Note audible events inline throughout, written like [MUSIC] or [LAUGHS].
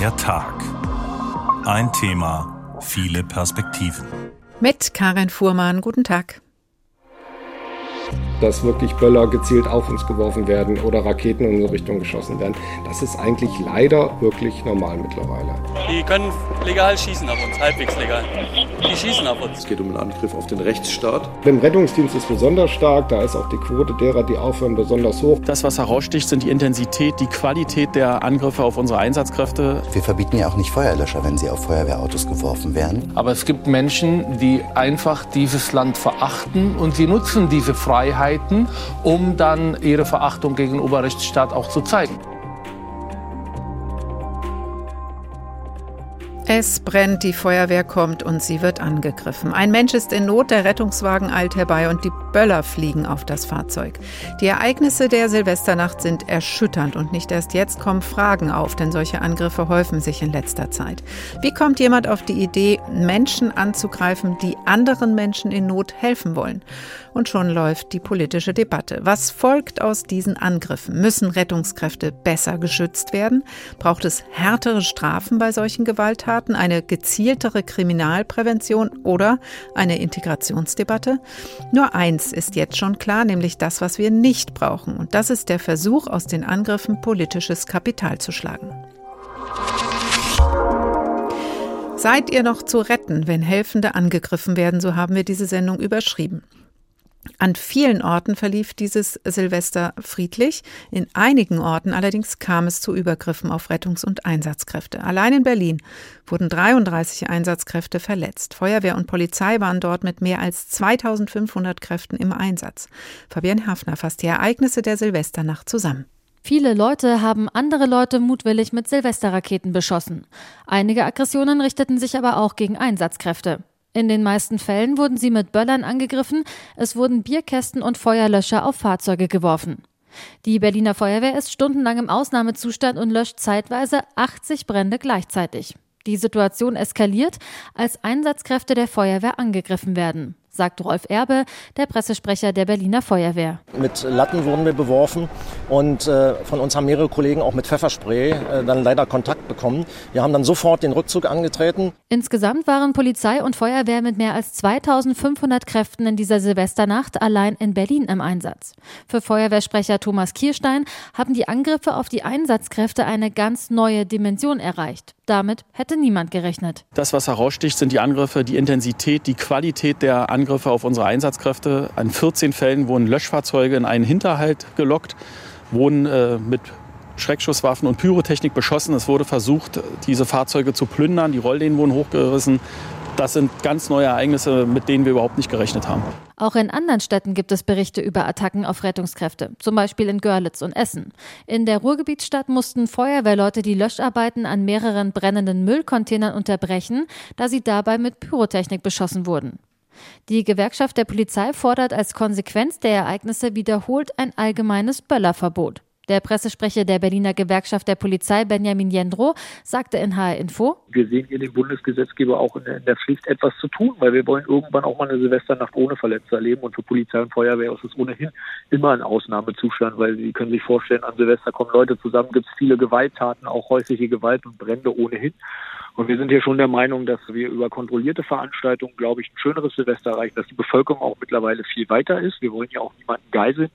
Der Tag. Ein Thema, viele Perspektiven. Mit Karin Fuhrmann, guten Tag dass wirklich Böller gezielt auf uns geworfen werden oder Raketen in unsere Richtung geschossen werden. Das ist eigentlich leider wirklich normal mittlerweile. Die können legal schießen auf uns, halbwegs legal. Die schießen auf uns. Es geht um einen Angriff auf den Rechtsstaat. Im Rettungsdienst ist besonders stark, da ist auch die Quote derer, die aufhören, besonders hoch. Das, was heraussticht, sind die Intensität, die Qualität der Angriffe auf unsere Einsatzkräfte. Wir verbieten ja auch nicht Feuerlöscher, wenn sie auf Feuerwehrautos geworfen werden. Aber es gibt Menschen, die einfach dieses Land verachten und sie nutzen diese Freiheiten, um dann ihre Verachtung gegenüber Rechtsstaat auch zu zeigen. Es brennt, die Feuerwehr kommt und sie wird angegriffen. Ein Mensch ist in Not, der Rettungswagen eilt herbei und die Böller fliegen auf das Fahrzeug. Die Ereignisse der Silvesternacht sind erschütternd und nicht erst jetzt kommen Fragen auf, denn solche Angriffe häufen sich in letzter Zeit. Wie kommt jemand auf die Idee, Menschen anzugreifen, die anderen Menschen in Not helfen wollen? Und schon läuft die politische Debatte. Was folgt aus diesen Angriffen? Müssen Rettungskräfte besser geschützt werden? Braucht es härtere Strafen bei solchen Gewalttaten, eine gezieltere Kriminalprävention oder eine Integrationsdebatte? Nur eins ist jetzt schon klar, nämlich das, was wir nicht brauchen. Und das ist der Versuch, aus den Angriffen politisches Kapital zu schlagen. Seid ihr noch zu retten, wenn Helfende angegriffen werden, so haben wir diese Sendung überschrieben. An vielen Orten verlief dieses Silvester friedlich. In einigen Orten allerdings kam es zu Übergriffen auf Rettungs- und Einsatzkräfte. Allein in Berlin wurden 33 Einsatzkräfte verletzt. Feuerwehr und Polizei waren dort mit mehr als 2500 Kräften im Einsatz. Fabian Hafner fasst die Ereignisse der Silvesternacht zusammen. Viele Leute haben andere Leute mutwillig mit Silvesterraketen beschossen. Einige Aggressionen richteten sich aber auch gegen Einsatzkräfte. In den meisten Fällen wurden sie mit Böllern angegriffen, es wurden Bierkästen und Feuerlöscher auf Fahrzeuge geworfen. Die Berliner Feuerwehr ist stundenlang im Ausnahmezustand und löscht zeitweise 80 Brände gleichzeitig. Die Situation eskaliert, als Einsatzkräfte der Feuerwehr angegriffen werden sagt Rolf Erbe, der Pressesprecher der Berliner Feuerwehr. Mit Latten wurden wir beworfen und äh, von uns haben mehrere Kollegen auch mit Pfefferspray äh, dann leider Kontakt bekommen. Wir haben dann sofort den Rückzug angetreten. Insgesamt waren Polizei und Feuerwehr mit mehr als 2500 Kräften in dieser Silvesternacht allein in Berlin im Einsatz. Für Feuerwehrsprecher Thomas Kierstein haben die Angriffe auf die Einsatzkräfte eine ganz neue Dimension erreicht. Damit hätte niemand gerechnet. Das, was heraussticht, sind die Angriffe, die Intensität, die Qualität der Angriffe auf unsere Einsatzkräfte. An 14 Fällen wurden Löschfahrzeuge in einen Hinterhalt gelockt, wurden äh, mit Schreckschusswaffen und Pyrotechnik beschossen. Es wurde versucht, diese Fahrzeuge zu plündern. Die Rolllehnen wurden hochgerissen. Das sind ganz neue Ereignisse, mit denen wir überhaupt nicht gerechnet haben. Auch in anderen Städten gibt es Berichte über Attacken auf Rettungskräfte, zum Beispiel in Görlitz und Essen. In der Ruhrgebietsstadt mussten Feuerwehrleute die Löscharbeiten an mehreren brennenden Müllcontainern unterbrechen, da sie dabei mit Pyrotechnik beschossen wurden. Die Gewerkschaft der Polizei fordert als Konsequenz der Ereignisse wiederholt ein allgemeines Böllerverbot. Der Pressesprecher der Berliner Gewerkschaft der Polizei, Benjamin Jendro, sagte in HR Info, Wir sehen hier den Bundesgesetzgeber auch in der, in der, Pflicht, etwas zu tun, weil wir wollen irgendwann auch mal eine Silvesternacht ohne Verletzte erleben. Und für Polizei und Feuerwehr ist es ohnehin immer ein Ausnahmezustand, weil Sie können sich vorstellen, an Silvester kommen Leute zusammen, gibt es viele Gewalttaten, auch häusliche Gewalt und Brände ohnehin. Und wir sind hier schon der Meinung, dass wir über kontrollierte Veranstaltungen, glaube ich, ein schöneres Silvester erreichen, dass die Bevölkerung auch mittlerweile viel weiter ist. Wir wollen ja auch niemanden geiseln.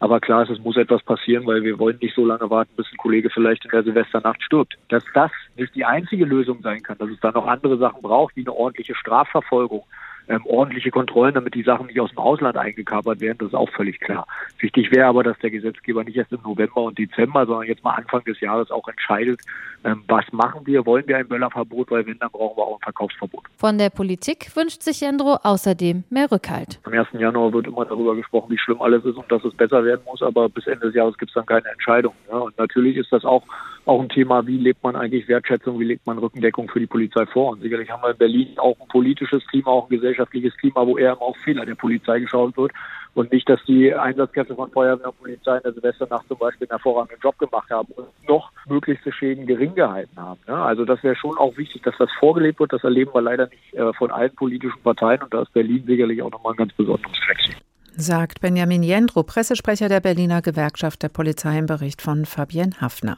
Aber klar ist, es muss etwas passieren, weil wir wollen nicht so lange warten, bis ein Kollege vielleicht in der Silvesternacht stirbt. Dass das nicht die einzige Lösung sein kann, dass es da noch andere Sachen braucht, wie eine ordentliche Strafverfolgung, ähm, ordentliche Kontrollen, damit die Sachen nicht aus dem Ausland eingekapert werden, das ist auch völlig klar. Wichtig wäre aber, dass der Gesetzgeber nicht erst im November und Dezember, sondern jetzt mal Anfang des Jahres auch entscheidet, ähm, was machen wir, wollen wir ein Böllerverbot, weil wenn, dann brauchen wir auch ein Verkaufsverbot. Von der Politik wünscht sich Jendro außerdem mehr Rückhalt. Am 1. Januar wird immer darüber gesprochen, wie schlimm alles ist und dass es besser werden muss, aber bis Ende des Jahres gibt es dann keine Entscheidung. Ja? Und natürlich ist das auch auch ein Thema, wie lebt man eigentlich Wertschätzung, wie legt man Rückendeckung für die Polizei vor. Und sicherlich haben wir in Berlin auch ein politisches Klima, auch ein gesellschaftliches Klima, wo eher auf Fehler der Polizei geschaut wird und nicht, dass die Einsatzkräfte von Feuerwehr und Polizei in der Silvesternacht zum Beispiel einen hervorragenden Job gemacht haben und noch möglichste Schäden gering gehalten haben. Ja, also das wäre schon auch wichtig, dass das vorgelebt wird. Das erleben wir leider nicht äh, von allen politischen Parteien und da ist Berlin sicherlich auch nochmal ein ganz besonderes Flexi. sagt Benjamin Jendro, Pressesprecher der Berliner Gewerkschaft der Polizei im Bericht von Fabienne Hafner.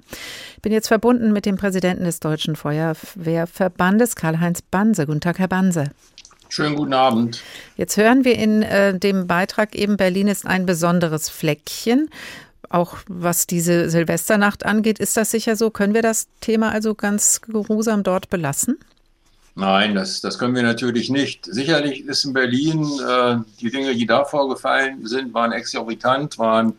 Ich bin jetzt verbunden mit dem Präsidenten des Deutschen Feuerwehrverbandes, Karl-Heinz Banse. Guten Tag, Herr Banse. Schönen guten Abend. Jetzt hören wir in äh, dem Beitrag eben, Berlin ist ein besonderes Fleckchen. Auch was diese Silvesternacht angeht, ist das sicher so? Können wir das Thema also ganz geruhsam dort belassen? Nein, das, das können wir natürlich nicht. Sicherlich ist in Berlin äh, die Dinge, die da vorgefallen sind, waren exorbitant, waren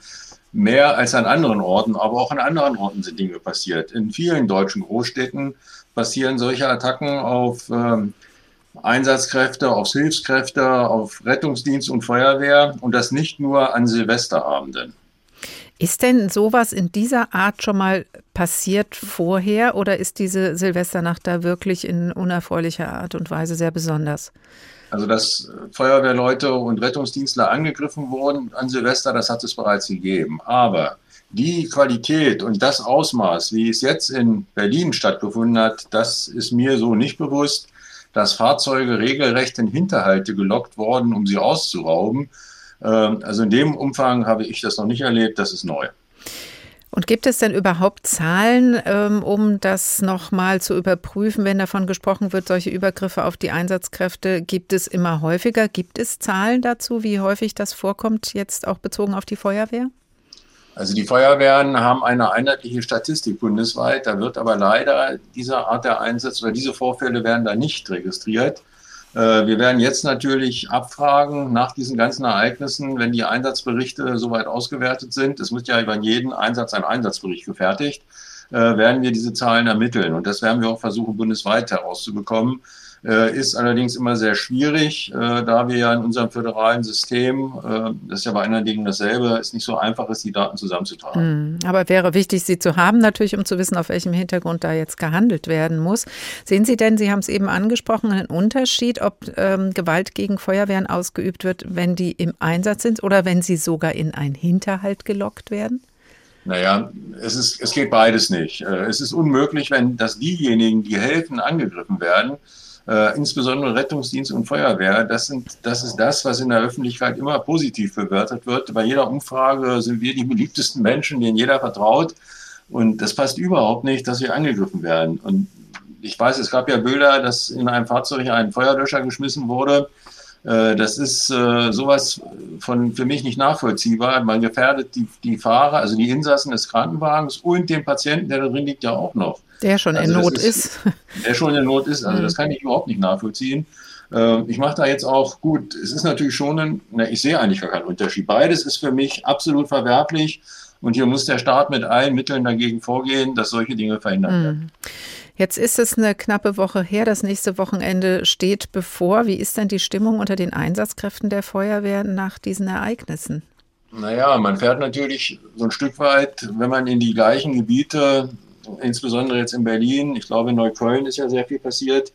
mehr als an anderen Orten, aber auch an anderen Orten sind Dinge passiert. In vielen deutschen Großstädten passieren solche Attacken auf ähm, Einsatzkräfte, auf Hilfskräfte, auf Rettungsdienst und Feuerwehr und das nicht nur an Silvesterabenden. Ist denn sowas in dieser Art schon mal passiert vorher oder ist diese Silvesternacht da wirklich in unerfreulicher Art und Weise sehr besonders? Also, dass Feuerwehrleute und Rettungsdienstler angegriffen wurden an Silvester, das hat es bereits gegeben. Aber die Qualität und das Ausmaß, wie es jetzt in Berlin stattgefunden hat, das ist mir so nicht bewusst, dass Fahrzeuge regelrecht in Hinterhalte gelockt wurden, um sie auszurauben. Ähm, also in dem Umfang habe ich das noch nicht erlebt, das ist neu. Und gibt es denn überhaupt Zahlen, ähm, um das nochmal zu überprüfen, wenn davon gesprochen wird, solche Übergriffe auf die Einsatzkräfte gibt es immer häufiger? Gibt es Zahlen dazu, wie häufig das vorkommt, jetzt auch bezogen auf die Feuerwehr? Also die Feuerwehren haben eine einheitliche Statistik bundesweit. Da wird aber leider diese Art der Einsätze oder diese Vorfälle werden da nicht registriert. Äh, wir werden jetzt natürlich abfragen nach diesen ganzen Ereignissen, wenn die Einsatzberichte soweit ausgewertet sind. Es wird ja über jeden Einsatz ein Einsatzbericht gefertigt, äh, werden wir diese Zahlen ermitteln. Und das werden wir auch versuchen, bundesweit herauszubekommen. Äh, ist allerdings immer sehr schwierig, äh, da wir ja in unserem föderalen System, äh, das ist ja bei anderen Dingen dasselbe, es nicht so einfach ist, die Daten zusammenzutragen. Hm, aber wäre wichtig, sie zu haben, natürlich, um zu wissen, auf welchem Hintergrund da jetzt gehandelt werden muss. Sehen Sie denn, Sie haben es eben angesprochen, einen Unterschied, ob ähm, Gewalt gegen Feuerwehren ausgeübt wird, wenn die im Einsatz sind oder wenn sie sogar in einen Hinterhalt gelockt werden? Naja, es, ist, es geht beides nicht. Es ist unmöglich, wenn dass diejenigen, die helfen, angegriffen werden äh, insbesondere Rettungsdienst und Feuerwehr, das, sind, das ist das, was in der Öffentlichkeit immer positiv bewertet wird. Bei jeder Umfrage sind wir die beliebtesten Menschen, denen jeder vertraut. Und das passt überhaupt nicht, dass wir angegriffen werden. Und ich weiß, es gab ja Bilder, dass in einem Fahrzeug ein Feuerlöscher geschmissen wurde. Äh, das ist äh, sowas von für mich nicht nachvollziehbar. Man gefährdet die, die Fahrer, also die Insassen des Krankenwagens und den Patienten, der da drin liegt, ja auch noch. Der schon also in Not ist, ist, [LAUGHS] Der schon in Not ist. Also mhm. das kann ich überhaupt nicht nachvollziehen. Ähm, ich mache da jetzt auch gut. Es ist natürlich schon ein, na, ich sehe eigentlich gar keinen Unterschied. Beides ist für mich absolut verwerflich. Und hier muss der Staat mit allen Mitteln dagegen vorgehen, dass solche Dinge verhindert mhm. werden. Jetzt ist es eine knappe Woche her. Das nächste Wochenende steht bevor. Wie ist denn die Stimmung unter den Einsatzkräften der Feuerwehr nach diesen Ereignissen? Naja, man fährt natürlich so ein Stück weit, wenn man in die gleichen Gebiete insbesondere jetzt in Berlin, ich glaube in Neukölln ist ja sehr viel passiert.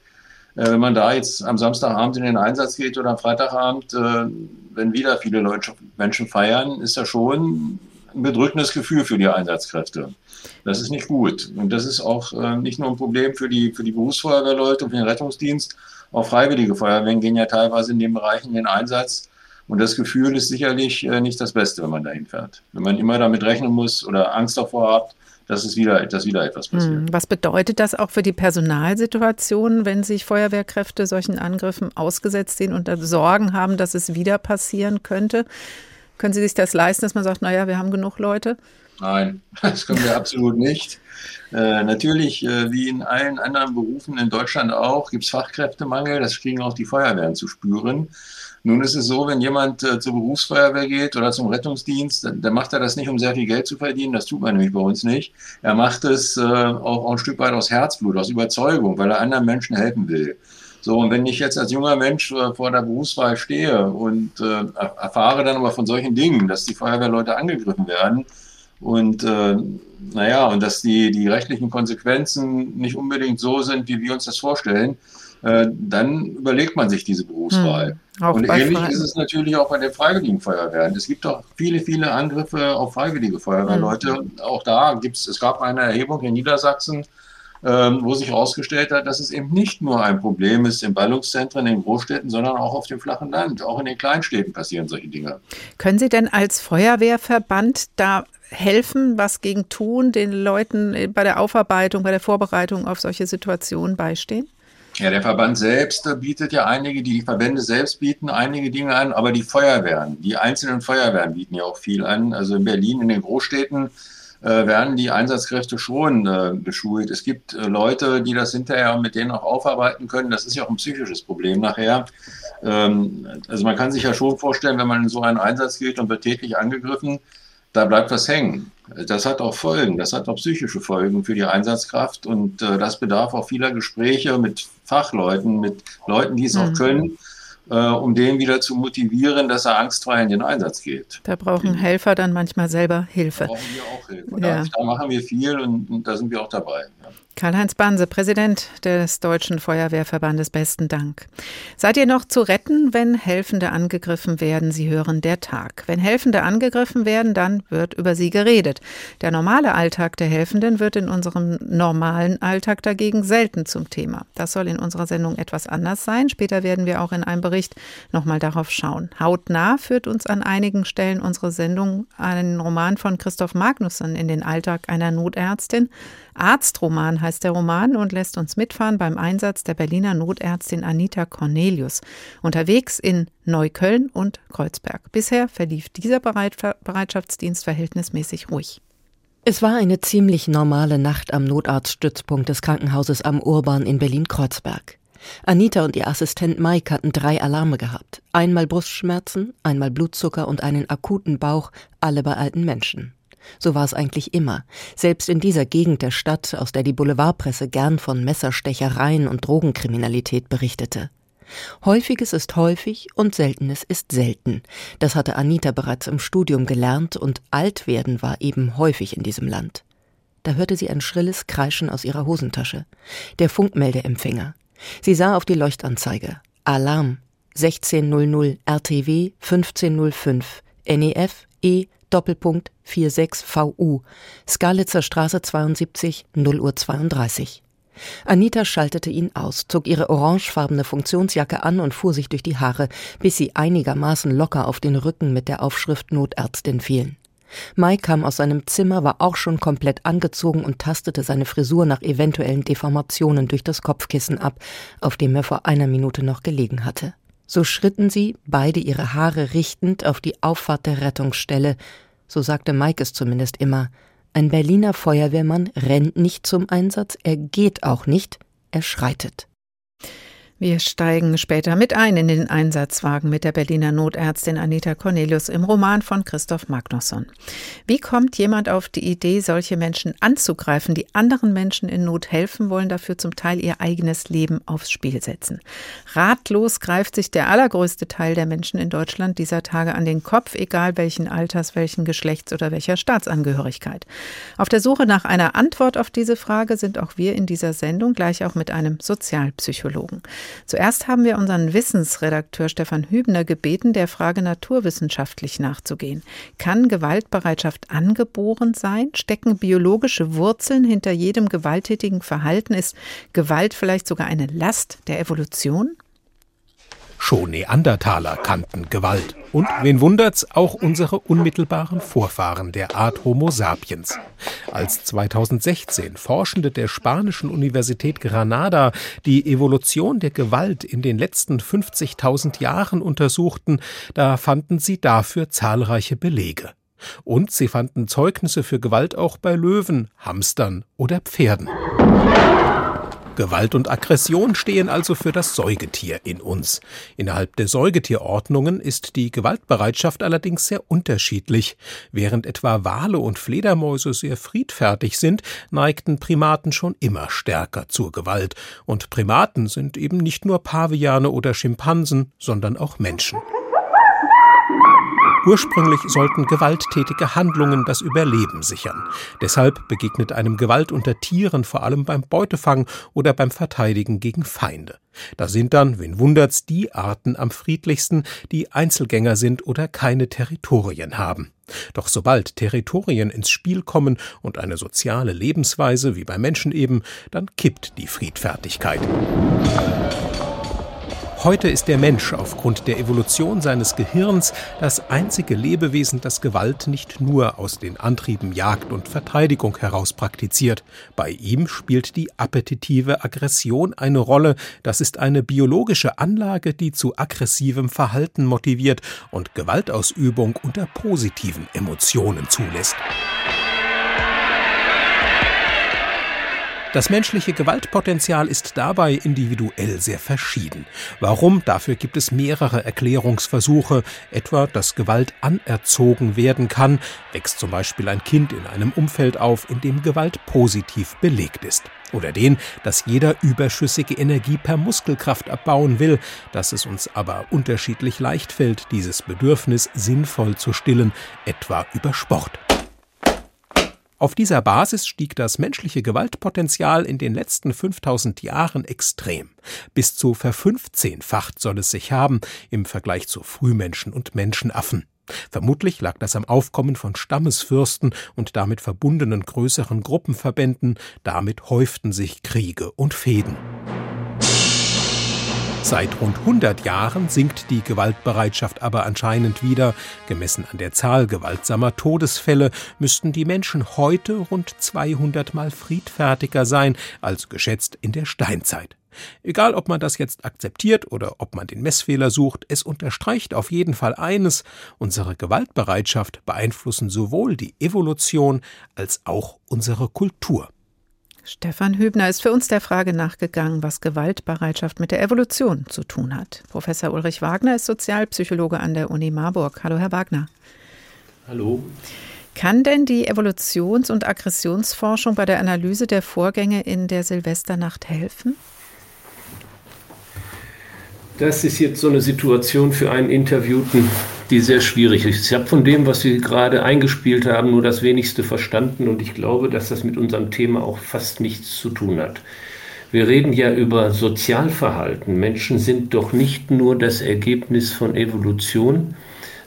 Äh, wenn man da jetzt am Samstagabend in den Einsatz geht oder am Freitagabend, äh, wenn wieder viele Leute, Menschen feiern, ist das schon ein bedrückendes Gefühl für die Einsatzkräfte. Das ist nicht gut. Und das ist auch äh, nicht nur ein Problem für die, für die Berufsfeuerwehrleute und für den Rettungsdienst. Auch freiwillige Feuerwehren gehen ja teilweise in den Bereichen in den Einsatz. Und das Gefühl ist sicherlich nicht das Beste, wenn man dahin fährt. Wenn man immer damit rechnen muss oder Angst davor hat, dass es wieder, dass wieder etwas passiert. Hm, was bedeutet das auch für die Personalsituation, wenn sich Feuerwehrkräfte solchen Angriffen ausgesetzt sehen und Sorgen haben, dass es wieder passieren könnte? Können Sie sich das leisten, dass man sagt, naja, wir haben genug Leute? Nein, [LAUGHS] das können wir absolut nicht. Äh, natürlich, äh, wie in allen anderen Berufen in Deutschland auch, gibt es Fachkräftemangel. Das kriegen auch die Feuerwehren zu spüren. Nun ist es so, wenn jemand äh, zur Berufsfeuerwehr geht oder zum Rettungsdienst, dann, dann, macht er das nicht, um sehr viel Geld zu verdienen. Das tut man nämlich bei uns nicht. Er macht es äh, auch, auch ein Stück weit aus Herzblut, aus Überzeugung, weil er anderen Menschen helfen will. So, und wenn ich jetzt als junger Mensch äh, vor der Berufswahl stehe und äh, erfahre dann aber von solchen Dingen, dass die Feuerwehrleute angegriffen werden und äh, naja, und dass die, die rechtlichen Konsequenzen nicht unbedingt so sind, wie wir uns das vorstellen, äh, dann überlegt man sich diese Berufswahl. Hm, und ähnlich Freien. ist es natürlich auch bei den Freiwilligen Feuerwehren. Es gibt auch viele, viele Angriffe auf Freiwillige Feuerwehrleute. Hm. Auch da gibt es, es gab eine Erhebung in Niedersachsen, wo sich herausgestellt hat, dass es eben nicht nur ein Problem ist in Ballungszentren, in Großstädten, sondern auch auf dem flachen Land. Auch in den Kleinstädten passieren solche Dinge. Können Sie denn als Feuerwehrverband da helfen, was gegen tun, den Leuten bei der Aufarbeitung, bei der Vorbereitung auf solche Situationen beistehen? Ja, der Verband selbst bietet ja einige, die Verbände selbst bieten einige Dinge an, aber die Feuerwehren, die einzelnen Feuerwehren bieten ja auch viel an. Also in Berlin, in den Großstädten äh, werden die Einsatzkräfte schon äh, geschult. Es gibt äh, Leute, die das hinterher mit denen auch aufarbeiten können. Das ist ja auch ein psychisches Problem nachher. Ähm, also man kann sich ja schon vorstellen, wenn man in so einen Einsatz geht und wird täglich angegriffen, da bleibt was hängen. Das hat auch Folgen, das hat auch psychische Folgen für die Einsatzkraft und äh, das bedarf auch vieler Gespräche mit Fachleuten, mit Leuten, die es mhm. auch können, äh, um den wieder zu motivieren, dass er angstfrei in den Einsatz geht. Da brauchen Helfer dann manchmal selber Hilfe. Da brauchen wir auch Hilfe. Ja. Da, da, machen wir viel und, und da sind wir auch dabei. Karl-Heinz Banse, Präsident des Deutschen Feuerwehrverbandes, besten Dank. Seid ihr noch zu retten, wenn Helfende angegriffen werden? Sie hören der Tag. Wenn Helfende angegriffen werden, dann wird über sie geredet. Der normale Alltag der Helfenden wird in unserem normalen Alltag dagegen selten zum Thema. Das soll in unserer Sendung etwas anders sein. Später werden wir auch in einem Bericht nochmal darauf schauen. Hautnah führt uns an einigen Stellen unsere Sendung einen Roman von Christoph Magnusson in den Alltag einer Notärztin. Arztroman heißt der Roman und lässt uns mitfahren beim Einsatz der Berliner Notärztin Anita Cornelius, unterwegs in Neukölln und Kreuzberg. Bisher verlief dieser Bereitschaftsdienst verhältnismäßig ruhig. Es war eine ziemlich normale Nacht am Notarztstützpunkt des Krankenhauses am Urban in Berlin-Kreuzberg. Anita und ihr Assistent Mike hatten drei Alarme gehabt. Einmal Brustschmerzen, einmal Blutzucker und einen akuten Bauch, alle bei alten Menschen. So war es eigentlich immer. Selbst in dieser Gegend der Stadt, aus der die Boulevardpresse gern von Messerstechereien und Drogenkriminalität berichtete. Häufiges ist häufig und Seltenes ist selten. Das hatte Anita bereits im Studium gelernt und Altwerden war eben häufig in diesem Land. Da hörte sie ein schrilles Kreischen aus ihrer Hosentasche. Der Funkmeldeempfänger. Sie sah auf die Leuchtanzeige. Alarm 1600 RTW 1505 NEF E Doppelpunkt 46 VU, Skalitzer Straße 72, 0 Uhr 32. Anita schaltete ihn aus, zog ihre orangefarbene Funktionsjacke an und fuhr sich durch die Haare, bis sie einigermaßen locker auf den Rücken mit der Aufschrift Notärztin fielen. Mike kam aus seinem Zimmer, war auch schon komplett angezogen und tastete seine Frisur nach eventuellen Deformationen durch das Kopfkissen ab, auf dem er vor einer Minute noch gelegen hatte. So schritten sie, beide ihre Haare richtend, auf die Auffahrt der Rettungsstelle. So sagte Mike es zumindest immer. Ein Berliner Feuerwehrmann rennt nicht zum Einsatz, er geht auch nicht, er schreitet. Wir steigen später mit ein in den Einsatzwagen mit der Berliner Notärztin Anita Cornelius im Roman von Christoph Magnusson. Wie kommt jemand auf die Idee, solche Menschen anzugreifen, die anderen Menschen in Not helfen wollen, dafür zum Teil ihr eigenes Leben aufs Spiel setzen? Ratlos greift sich der allergrößte Teil der Menschen in Deutschland dieser Tage an den Kopf, egal welchen Alters, welchen Geschlechts oder welcher Staatsangehörigkeit. Auf der Suche nach einer Antwort auf diese Frage sind auch wir in dieser Sendung gleich auch mit einem Sozialpsychologen. Zuerst haben wir unseren Wissensredakteur Stefan Hübner gebeten, der Frage naturwissenschaftlich nachzugehen. Kann Gewaltbereitschaft angeboren sein? Stecken biologische Wurzeln hinter jedem gewalttätigen Verhalten? Ist Gewalt vielleicht sogar eine Last der Evolution? Schon Neandertaler kannten Gewalt. Und, wen wundert's, auch unsere unmittelbaren Vorfahren der Art Homo sapiens. Als 2016 Forschende der spanischen Universität Granada die Evolution der Gewalt in den letzten 50.000 Jahren untersuchten, da fanden sie dafür zahlreiche Belege. Und sie fanden Zeugnisse für Gewalt auch bei Löwen, Hamstern oder Pferden. Gewalt und Aggression stehen also für das Säugetier in uns. Innerhalb der Säugetierordnungen ist die Gewaltbereitschaft allerdings sehr unterschiedlich. Während etwa Wale und Fledermäuse sehr friedfertig sind, neigten Primaten schon immer stärker zur Gewalt. Und Primaten sind eben nicht nur Paviane oder Schimpansen, sondern auch Menschen. Ursprünglich sollten gewalttätige Handlungen das Überleben sichern. Deshalb begegnet einem Gewalt unter Tieren vor allem beim Beutefang oder beim Verteidigen gegen Feinde. Da sind dann, wen wundert's, die Arten am friedlichsten, die Einzelgänger sind oder keine Territorien haben. Doch sobald Territorien ins Spiel kommen und eine soziale Lebensweise wie bei Menschen eben, dann kippt die Friedfertigkeit. Heute ist der Mensch aufgrund der Evolution seines Gehirns das einzige Lebewesen, das Gewalt nicht nur aus den Antrieben Jagd und Verteidigung heraus praktiziert. Bei ihm spielt die appetitive Aggression eine Rolle. Das ist eine biologische Anlage, die zu aggressivem Verhalten motiviert und Gewaltausübung unter positiven Emotionen zulässt. Das menschliche Gewaltpotenzial ist dabei individuell sehr verschieden. Warum? Dafür gibt es mehrere Erklärungsversuche, etwa, dass Gewalt anerzogen werden kann, wächst zum Beispiel ein Kind in einem Umfeld auf, in dem Gewalt positiv belegt ist. Oder den, dass jeder überschüssige Energie per Muskelkraft abbauen will, dass es uns aber unterschiedlich leicht fällt, dieses Bedürfnis sinnvoll zu stillen, etwa über Sport. Auf dieser Basis stieg das menschliche Gewaltpotenzial in den letzten 5000 Jahren extrem. Bis zu verfünfzehnfacht soll es sich haben im Vergleich zu Frühmenschen und Menschenaffen. Vermutlich lag das am Aufkommen von Stammesfürsten und damit verbundenen größeren Gruppenverbänden, damit häuften sich Kriege und Fehden. Seit rund 100 Jahren sinkt die Gewaltbereitschaft aber anscheinend wieder. Gemessen an der Zahl gewaltsamer Todesfälle müssten die Menschen heute rund 200 Mal friedfertiger sein als geschätzt in der Steinzeit. Egal, ob man das jetzt akzeptiert oder ob man den Messfehler sucht, es unterstreicht auf jeden Fall eines, unsere Gewaltbereitschaft beeinflussen sowohl die Evolution als auch unsere Kultur. Stefan Hübner ist für uns der Frage nachgegangen, was Gewaltbereitschaft mit der Evolution zu tun hat. Professor Ulrich Wagner ist Sozialpsychologe an der Uni Marburg. Hallo, Herr Wagner. Hallo. Kann denn die Evolutions- und Aggressionsforschung bei der Analyse der Vorgänge in der Silvesternacht helfen? Das ist jetzt so eine Situation für einen Interviewten, die sehr schwierig ist. Ich habe von dem, was Sie gerade eingespielt haben, nur das wenigste verstanden und ich glaube, dass das mit unserem Thema auch fast nichts zu tun hat. Wir reden ja über Sozialverhalten. Menschen sind doch nicht nur das Ergebnis von Evolution,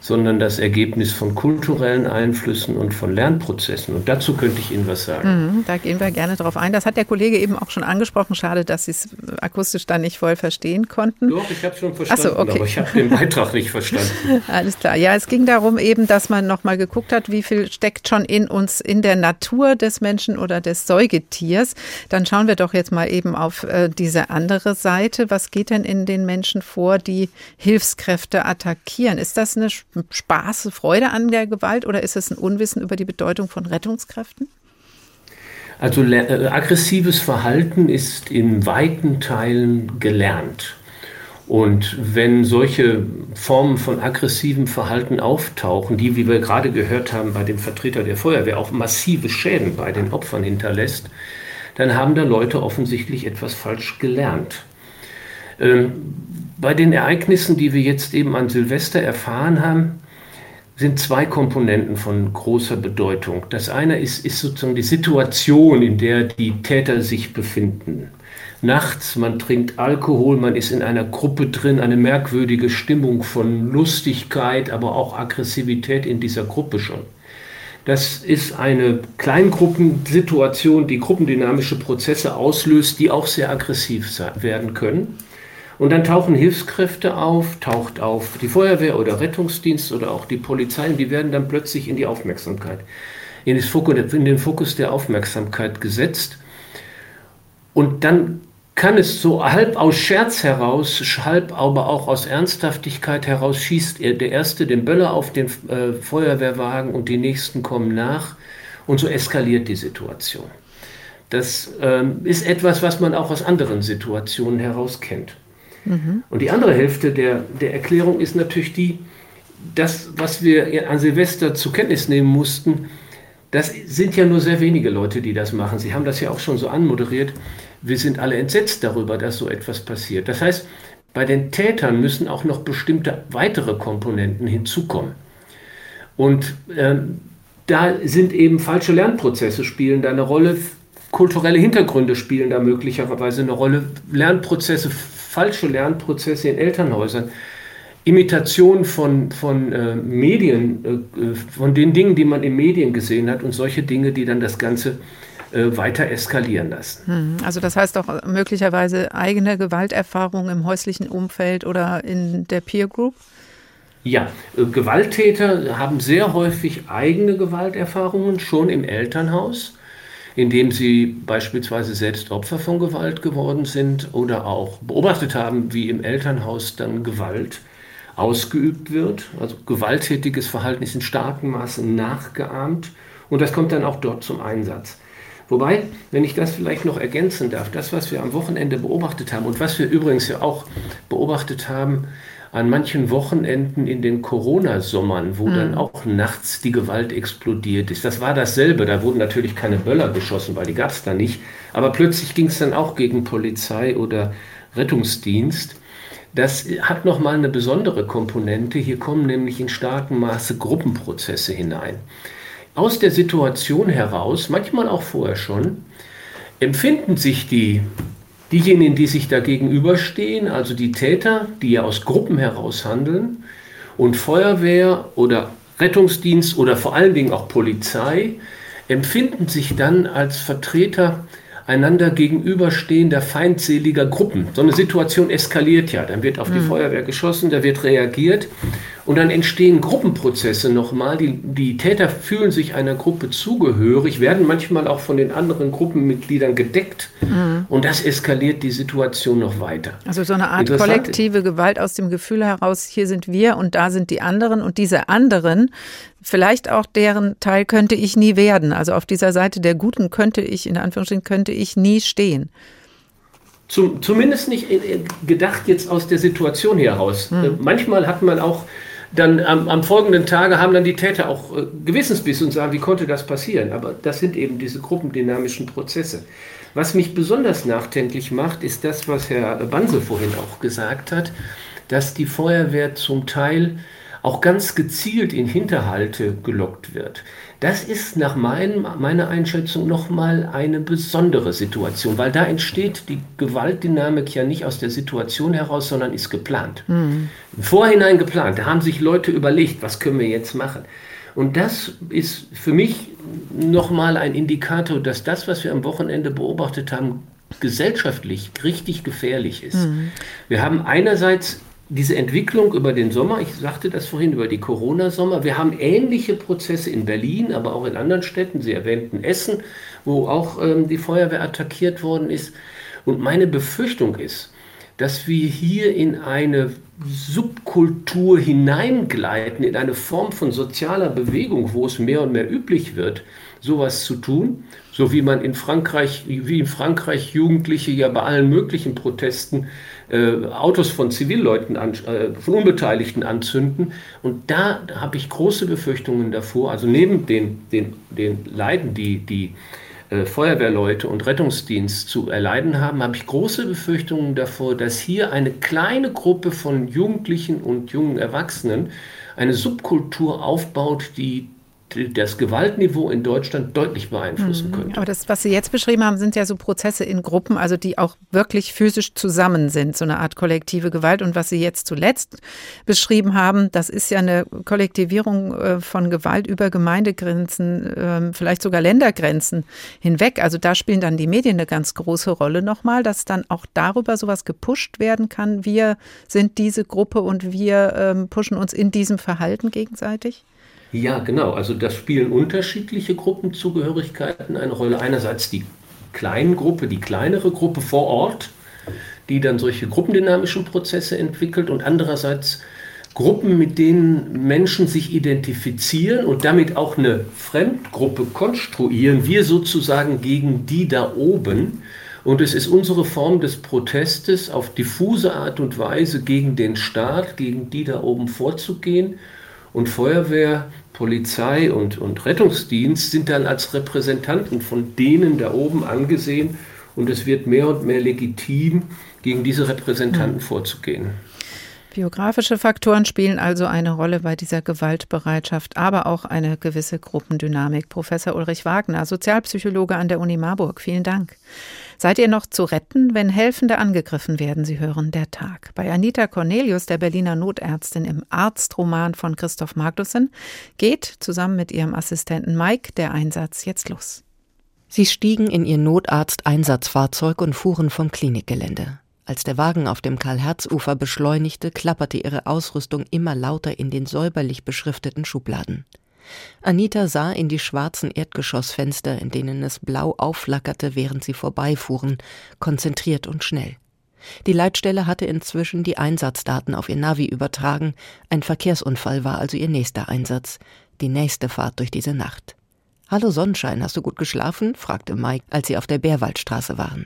sondern das Ergebnis von kulturellen Einflüssen und von Lernprozessen. Und dazu könnte ich Ihnen was sagen. Mhm, da gehen wir gerne drauf ein. Das hat der Kollege eben auch schon angesprochen. Schade, dass Sie es akustisch dann nicht voll verstehen konnten. Doch, ich habe es schon verstanden, so, okay. aber ich habe den Beitrag nicht verstanden. [LAUGHS] Alles klar. Ja, es ging darum eben, dass man nochmal geguckt hat, wie viel steckt schon in uns, in der Natur des Menschen oder des Säugetiers. Dann schauen wir doch jetzt mal eben auf äh, diese andere Seite. Was geht denn in den Menschen vor, die Hilfskräfte attackieren? Ist das eine Spaß, Freude an der Gewalt oder ist es ein Unwissen über die Bedeutung von Rettungskräften? Also äh, aggressives Verhalten ist in weiten Teilen gelernt. Und wenn solche Formen von aggressivem Verhalten auftauchen, die, wie wir gerade gehört haben, bei dem Vertreter der Feuerwehr auch massive Schäden bei den Opfern hinterlässt, dann haben da Leute offensichtlich etwas falsch gelernt. Ähm, bei den Ereignissen, die wir jetzt eben an Silvester erfahren haben, sind zwei Komponenten von großer Bedeutung. Das eine ist, ist sozusagen die Situation, in der die Täter sich befinden. Nachts, man trinkt Alkohol, man ist in einer Gruppe drin, eine merkwürdige Stimmung von Lustigkeit, aber auch Aggressivität in dieser Gruppe schon. Das ist eine Kleingruppensituation, die gruppendynamische Prozesse auslöst, die auch sehr aggressiv werden können. Und dann tauchen Hilfskräfte auf, taucht auf die Feuerwehr oder Rettungsdienst oder auch die Polizei und die werden dann plötzlich in die Aufmerksamkeit, in, in den Fokus der Aufmerksamkeit gesetzt. Und dann kann es so halb aus Scherz heraus, halb aber auch aus Ernsthaftigkeit heraus, schießt er der Erste den Böller auf den äh, Feuerwehrwagen und die Nächsten kommen nach und so eskaliert die Situation. Das ähm, ist etwas, was man auch aus anderen Situationen heraus kennt. Mhm. Und die andere Hälfte der, der Erklärung ist natürlich die, das, was wir an Silvester zur Kenntnis nehmen mussten, das sind ja nur sehr wenige Leute, die das machen. Sie haben das ja auch schon so anmoderiert. Wir sind alle entsetzt darüber, dass so etwas passiert. Das heißt, bei den Tätern müssen auch noch bestimmte weitere Komponenten hinzukommen. Und ähm, da sind eben falsche Lernprozesse spielen da eine Rolle, kulturelle Hintergründe spielen da möglicherweise eine Rolle, Lernprozesse, falsche Lernprozesse in Elternhäusern. Imitation von, von äh, Medien, äh, von den Dingen, die man in Medien gesehen hat und solche Dinge, die dann das Ganze äh, weiter eskalieren lassen. Hm, also das heißt auch möglicherweise eigene Gewalterfahrungen im häuslichen Umfeld oder in der Peer Group? Ja, äh, Gewalttäter haben sehr häufig eigene Gewalterfahrungen schon im Elternhaus, indem sie beispielsweise selbst Opfer von Gewalt geworden sind oder auch beobachtet haben, wie im Elternhaus dann Gewalt ausgeübt wird. Also gewalttätiges Verhalten ist in starkem Maße nachgeahmt und das kommt dann auch dort zum Einsatz. Wobei, wenn ich das vielleicht noch ergänzen darf, das, was wir am Wochenende beobachtet haben und was wir übrigens ja auch beobachtet haben an manchen Wochenenden in den Corona-Sommern, wo mhm. dann auch nachts die Gewalt explodiert ist. Das war dasselbe. Da wurden natürlich keine Böller geschossen, weil die gab es da nicht. Aber plötzlich ging es dann auch gegen Polizei oder Rettungsdienst. Das hat nochmal eine besondere Komponente. Hier kommen nämlich in starkem Maße Gruppenprozesse hinein. Aus der Situation heraus, manchmal auch vorher schon, empfinden sich die Diejenigen, die sich da gegenüberstehen, also die Täter, die ja aus Gruppen heraus handeln, und Feuerwehr oder Rettungsdienst oder vor allen Dingen auch Polizei, empfinden sich dann als Vertreter einander gegenüberstehender feindseliger Gruppen. So eine Situation eskaliert ja. Dann wird auf die mhm. Feuerwehr geschossen, da wird reagiert und dann entstehen Gruppenprozesse nochmal. Die, die Täter fühlen sich einer Gruppe zugehörig, werden manchmal auch von den anderen Gruppenmitgliedern gedeckt mhm. und das eskaliert die Situation noch weiter. Also so eine Art kollektive Gewalt aus dem Gefühl heraus, hier sind wir und da sind die anderen und diese anderen vielleicht auch deren Teil könnte ich nie werden. Also auf dieser Seite der Guten könnte ich, in Anführungsstrichen, könnte ich nie stehen. Zum, zumindest nicht äh, gedacht jetzt aus der Situation heraus. Hm. Manchmal hat man auch dann am, am, folgenden Tage haben dann die Täter auch äh, Gewissensbiss und sagen, wie konnte das passieren? Aber das sind eben diese gruppendynamischen Prozesse. Was mich besonders nachdenklich macht, ist das, was Herr Banse vorhin auch gesagt hat, dass die Feuerwehr zum Teil auch ganz gezielt in Hinterhalte gelockt wird. Das ist nach mein, meiner Einschätzung nochmal eine besondere Situation, weil da entsteht die Gewaltdynamik ja nicht aus der Situation heraus, sondern ist geplant. Mhm. Im Vorhinein geplant. Da haben sich Leute überlegt, was können wir jetzt machen. Und das ist für mich nochmal ein Indikator, dass das, was wir am Wochenende beobachtet haben, gesellschaftlich richtig gefährlich ist. Mhm. Wir haben einerseits diese Entwicklung über den Sommer, ich sagte das vorhin über die Corona-Sommer, wir haben ähnliche Prozesse in Berlin, aber auch in anderen Städten. Sie erwähnten Essen, wo auch ähm, die Feuerwehr attackiert worden ist. Und meine Befürchtung ist, dass wir hier in eine Subkultur hineingleiten, in eine Form von sozialer Bewegung, wo es mehr und mehr üblich wird, sowas zu tun, so wie man in Frankreich, wie in Frankreich Jugendliche ja bei allen möglichen Protesten äh, Autos von Zivilleuten, an, äh, von Unbeteiligten anzünden. Und da habe ich große Befürchtungen davor, also neben den, den, den Leiden, die die äh, Feuerwehrleute und Rettungsdienst zu erleiden haben, habe ich große Befürchtungen davor, dass hier eine kleine Gruppe von Jugendlichen und jungen Erwachsenen eine Subkultur aufbaut, die das Gewaltniveau in Deutschland deutlich beeinflussen mhm. könnte. Aber das, was Sie jetzt beschrieben haben, sind ja so Prozesse in Gruppen, also die auch wirklich physisch zusammen sind, so eine Art kollektive Gewalt. Und was Sie jetzt zuletzt beschrieben haben, das ist ja eine Kollektivierung äh, von Gewalt über Gemeindegrenzen, ähm, vielleicht sogar Ländergrenzen hinweg. Also da spielen dann die Medien eine ganz große Rolle nochmal, dass dann auch darüber sowas gepusht werden kann. Wir sind diese Gruppe und wir ähm, pushen uns in diesem Verhalten gegenseitig. Ja, genau. Also das spielen unterschiedliche Gruppenzugehörigkeiten eine Rolle. Einerseits die kleinen Gruppe, die kleinere Gruppe vor Ort, die dann solche gruppendynamischen Prozesse entwickelt und andererseits Gruppen, mit denen Menschen sich identifizieren und damit auch eine Fremdgruppe konstruieren, wir sozusagen gegen die da oben. Und es ist unsere Form des Protestes, auf diffuse Art und Weise gegen den Staat, gegen die da oben vorzugehen. Und Feuerwehr Polizei und, und Rettungsdienst sind dann als Repräsentanten von denen da oben angesehen und es wird mehr und mehr legitim, gegen diese Repräsentanten mhm. vorzugehen. Biografische Faktoren spielen also eine Rolle bei dieser Gewaltbereitschaft, aber auch eine gewisse Gruppendynamik. Professor Ulrich Wagner, Sozialpsychologe an der Uni Marburg, vielen Dank. Seid ihr noch zu retten, wenn Helfende angegriffen werden? Sie hören der Tag. Bei Anita Cornelius, der Berliner Notärztin im Arztroman von Christoph Magnussen, geht zusammen mit ihrem Assistenten Mike der Einsatz jetzt los. Sie stiegen in ihr Notarzt-Einsatzfahrzeug und fuhren vom Klinikgelände. Als der Wagen auf dem Karl-Herz-Ufer beschleunigte, klapperte ihre Ausrüstung immer lauter in den säuberlich beschrifteten Schubladen. Anita sah in die schwarzen Erdgeschossfenster, in denen es blau aufflackerte, während sie vorbeifuhren, konzentriert und schnell. Die Leitstelle hatte inzwischen die Einsatzdaten auf ihr Navi übertragen. Ein Verkehrsunfall war also ihr nächster Einsatz, die nächste Fahrt durch diese Nacht. Hallo Sonnenschein, hast du gut geschlafen? fragte Mike, als sie auf der Bärwaldstraße waren.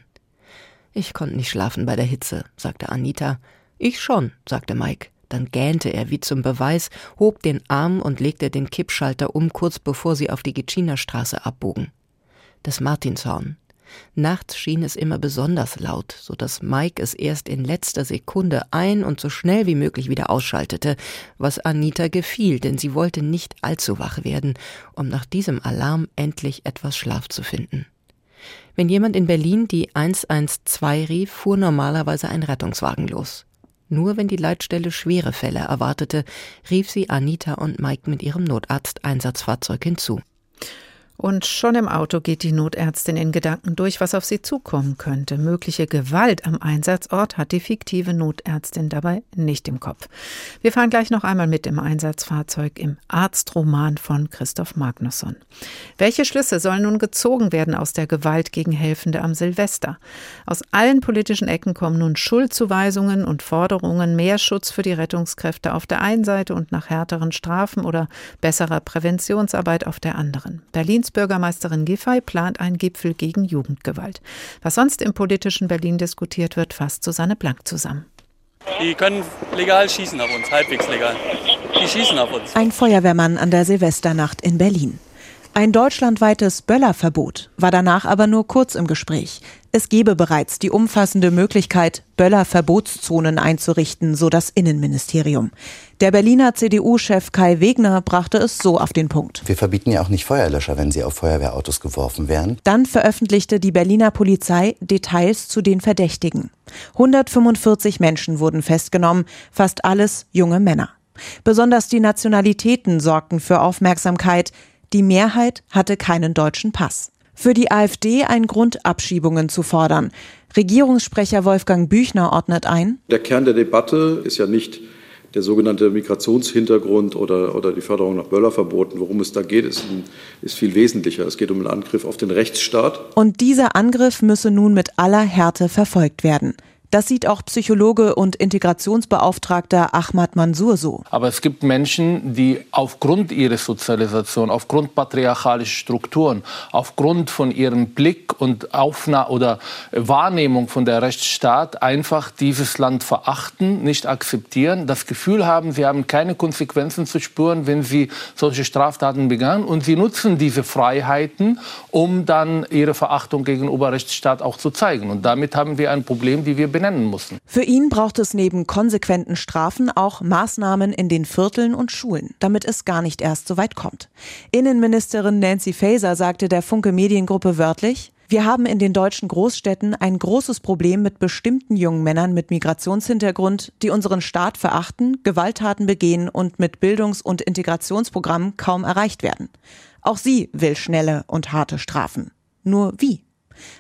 Ich konnte nicht schlafen bei der Hitze, sagte Anita. Ich schon, sagte Mike. Dann gähnte er wie zum Beweis, hob den Arm und legte den Kippschalter um, kurz bevor sie auf die Gitschinerstraße abbogen. Das Martinshorn. Nachts schien es immer besonders laut, so dass Mike es erst in letzter Sekunde ein und so schnell wie möglich wieder ausschaltete, was Anita gefiel, denn sie wollte nicht allzu wach werden, um nach diesem Alarm endlich etwas Schlaf zu finden. Wenn jemand in Berlin die 112 rief, fuhr normalerweise ein Rettungswagen los. Nur wenn die Leitstelle schwere Fälle erwartete, rief sie Anita und Mike mit ihrem Notarzteinsatzfahrzeug hinzu. Und schon im Auto geht die Notärztin in Gedanken durch, was auf sie zukommen könnte. Mögliche Gewalt am Einsatzort hat die fiktive Notärztin dabei nicht im Kopf. Wir fahren gleich noch einmal mit im Einsatzfahrzeug im Arztroman von Christoph Magnusson. Welche Schlüsse sollen nun gezogen werden aus der Gewalt gegen Helfende am Silvester? Aus allen politischen Ecken kommen nun Schuldzuweisungen und Forderungen, mehr Schutz für die Rettungskräfte auf der einen Seite und nach härteren Strafen oder besserer Präventionsarbeit auf der anderen. Berlins Bürgermeisterin Giffey plant einen Gipfel gegen Jugendgewalt. Was sonst im politischen Berlin diskutiert wird, fasst Susanne Blank zusammen. Die können legal schießen auf uns, halbwegs legal. Die schießen auf uns. Ein Feuerwehrmann an der Silvesternacht in Berlin. Ein deutschlandweites Böllerverbot war danach aber nur kurz im Gespräch. Es gebe bereits die umfassende Möglichkeit, Böllerverbotszonen einzurichten, so das Innenministerium. Der Berliner CDU-Chef Kai Wegner brachte es so auf den Punkt. Wir verbieten ja auch nicht Feuerlöscher, wenn sie auf Feuerwehrautos geworfen werden. Dann veröffentlichte die Berliner Polizei Details zu den Verdächtigen. 145 Menschen wurden festgenommen, fast alles junge Männer. Besonders die Nationalitäten sorgten für Aufmerksamkeit. Die Mehrheit hatte keinen deutschen Pass. Für die AfD ein Grund, Abschiebungen zu fordern. Regierungssprecher Wolfgang Büchner ordnet ein. Der Kern der Debatte ist ja nicht der sogenannte Migrationshintergrund oder, oder die Förderung nach Böllerverboten. Worum es da geht, ist, ist viel wesentlicher. Es geht um einen Angriff auf den Rechtsstaat. Und dieser Angriff müsse nun mit aller Härte verfolgt werden. Das sieht auch Psychologe und Integrationsbeauftragter Ahmad Mansour so. Aber es gibt Menschen, die aufgrund ihrer Sozialisation, aufgrund patriarchalischer Strukturen, aufgrund von ihrem Blick und Aufnahme oder Wahrnehmung von der Rechtsstaat einfach dieses Land verachten, nicht akzeptieren, das Gefühl haben, sie haben keine Konsequenzen zu spüren, wenn sie solche Straftaten begangen und sie nutzen diese Freiheiten, um dann ihre Verachtung gegenüber Rechtsstaat auch zu zeigen. Und damit haben wir ein Problem, die wir benennen mussten. Für ihn braucht es neben konsequenten Strafen auch Maßnahmen in den Vierteln und Schulen, damit es gar nicht erst so weit kommt. Innenministerin Nancy Faeser sagte der Funke Mediengruppe wörtlich, wir haben in den deutschen Großstädten ein großes Problem mit bestimmten jungen Männern mit Migrationshintergrund, die unseren Staat verachten, Gewalttaten begehen und mit Bildungs- und Integrationsprogrammen kaum erreicht werden. Auch sie will schnelle und harte Strafen. Nur wie?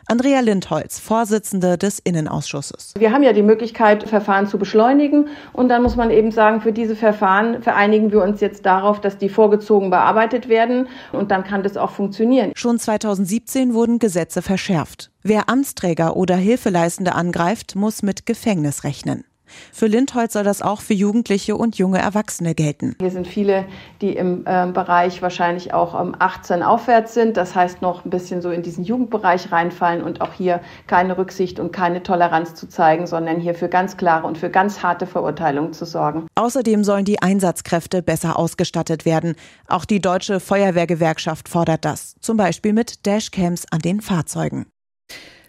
Andrea Lindholz, Vorsitzende des Innenausschusses. Wir haben ja die Möglichkeit, Verfahren zu beschleunigen. Und dann muss man eben sagen, für diese Verfahren vereinigen wir uns jetzt darauf, dass die vorgezogen bearbeitet werden. Und dann kann das auch funktionieren. Schon 2017 wurden Gesetze verschärft. Wer Amtsträger oder Hilfeleistende angreift, muss mit Gefängnis rechnen. Für Lindholz soll das auch für Jugendliche und junge Erwachsene gelten. Hier sind viele, die im äh, Bereich wahrscheinlich auch ähm, 18 aufwärts sind. Das heißt, noch ein bisschen so in diesen Jugendbereich reinfallen und auch hier keine Rücksicht und keine Toleranz zu zeigen, sondern hier für ganz klare und für ganz harte Verurteilungen zu sorgen. Außerdem sollen die Einsatzkräfte besser ausgestattet werden. Auch die Deutsche Feuerwehrgewerkschaft fordert das, zum Beispiel mit Dashcams an den Fahrzeugen.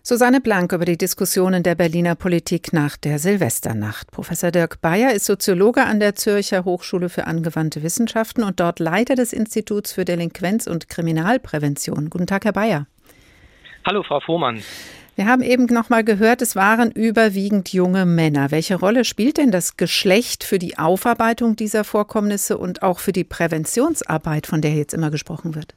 Susanne Blank über die Diskussionen der Berliner Politik nach der Silvesternacht. Professor Dirk Bayer ist Soziologe an der Zürcher Hochschule für angewandte Wissenschaften und dort Leiter des Instituts für Delinquenz- und Kriminalprävention. Guten Tag, Herr Bayer. Hallo, Frau Fuhrmann. Wir haben eben noch mal gehört, es waren überwiegend junge Männer. Welche Rolle spielt denn das Geschlecht für die Aufarbeitung dieser Vorkommnisse und auch für die Präventionsarbeit, von der jetzt immer gesprochen wird?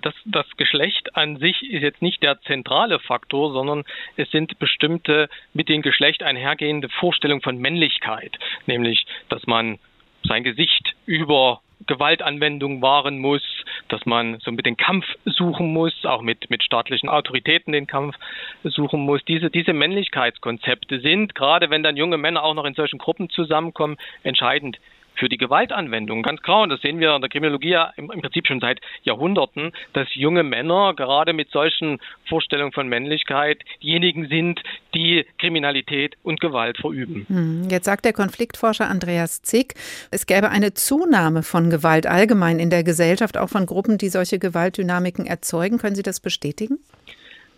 Das, das Geschlecht an sich ist jetzt nicht der zentrale Faktor, sondern es sind bestimmte mit dem Geschlecht einhergehende Vorstellungen von Männlichkeit, nämlich, dass man sein Gesicht über Gewaltanwendung wahren muss, dass man so mit den Kampf suchen muss, auch mit, mit staatlichen Autoritäten den Kampf suchen muss. Diese, diese Männlichkeitskonzepte sind, gerade wenn dann junge Männer auch noch in solchen Gruppen zusammenkommen, entscheidend für die Gewaltanwendung. Ganz klar, und das sehen wir in der Kriminologie ja im, im, Prinzip schon seit Jahrhunderten, dass junge Männer gerade mit solchen Vorstellungen von Männlichkeit diejenigen sind, die Kriminalität und Gewalt verüben. Hm, jetzt sagt der Konfliktforscher Andreas Zick, es gäbe eine Zunahme von Gewalt allgemein in der Gesellschaft, auch von Gruppen, die solche Gewaltdynamiken erzeugen. Können Sie das bestätigen?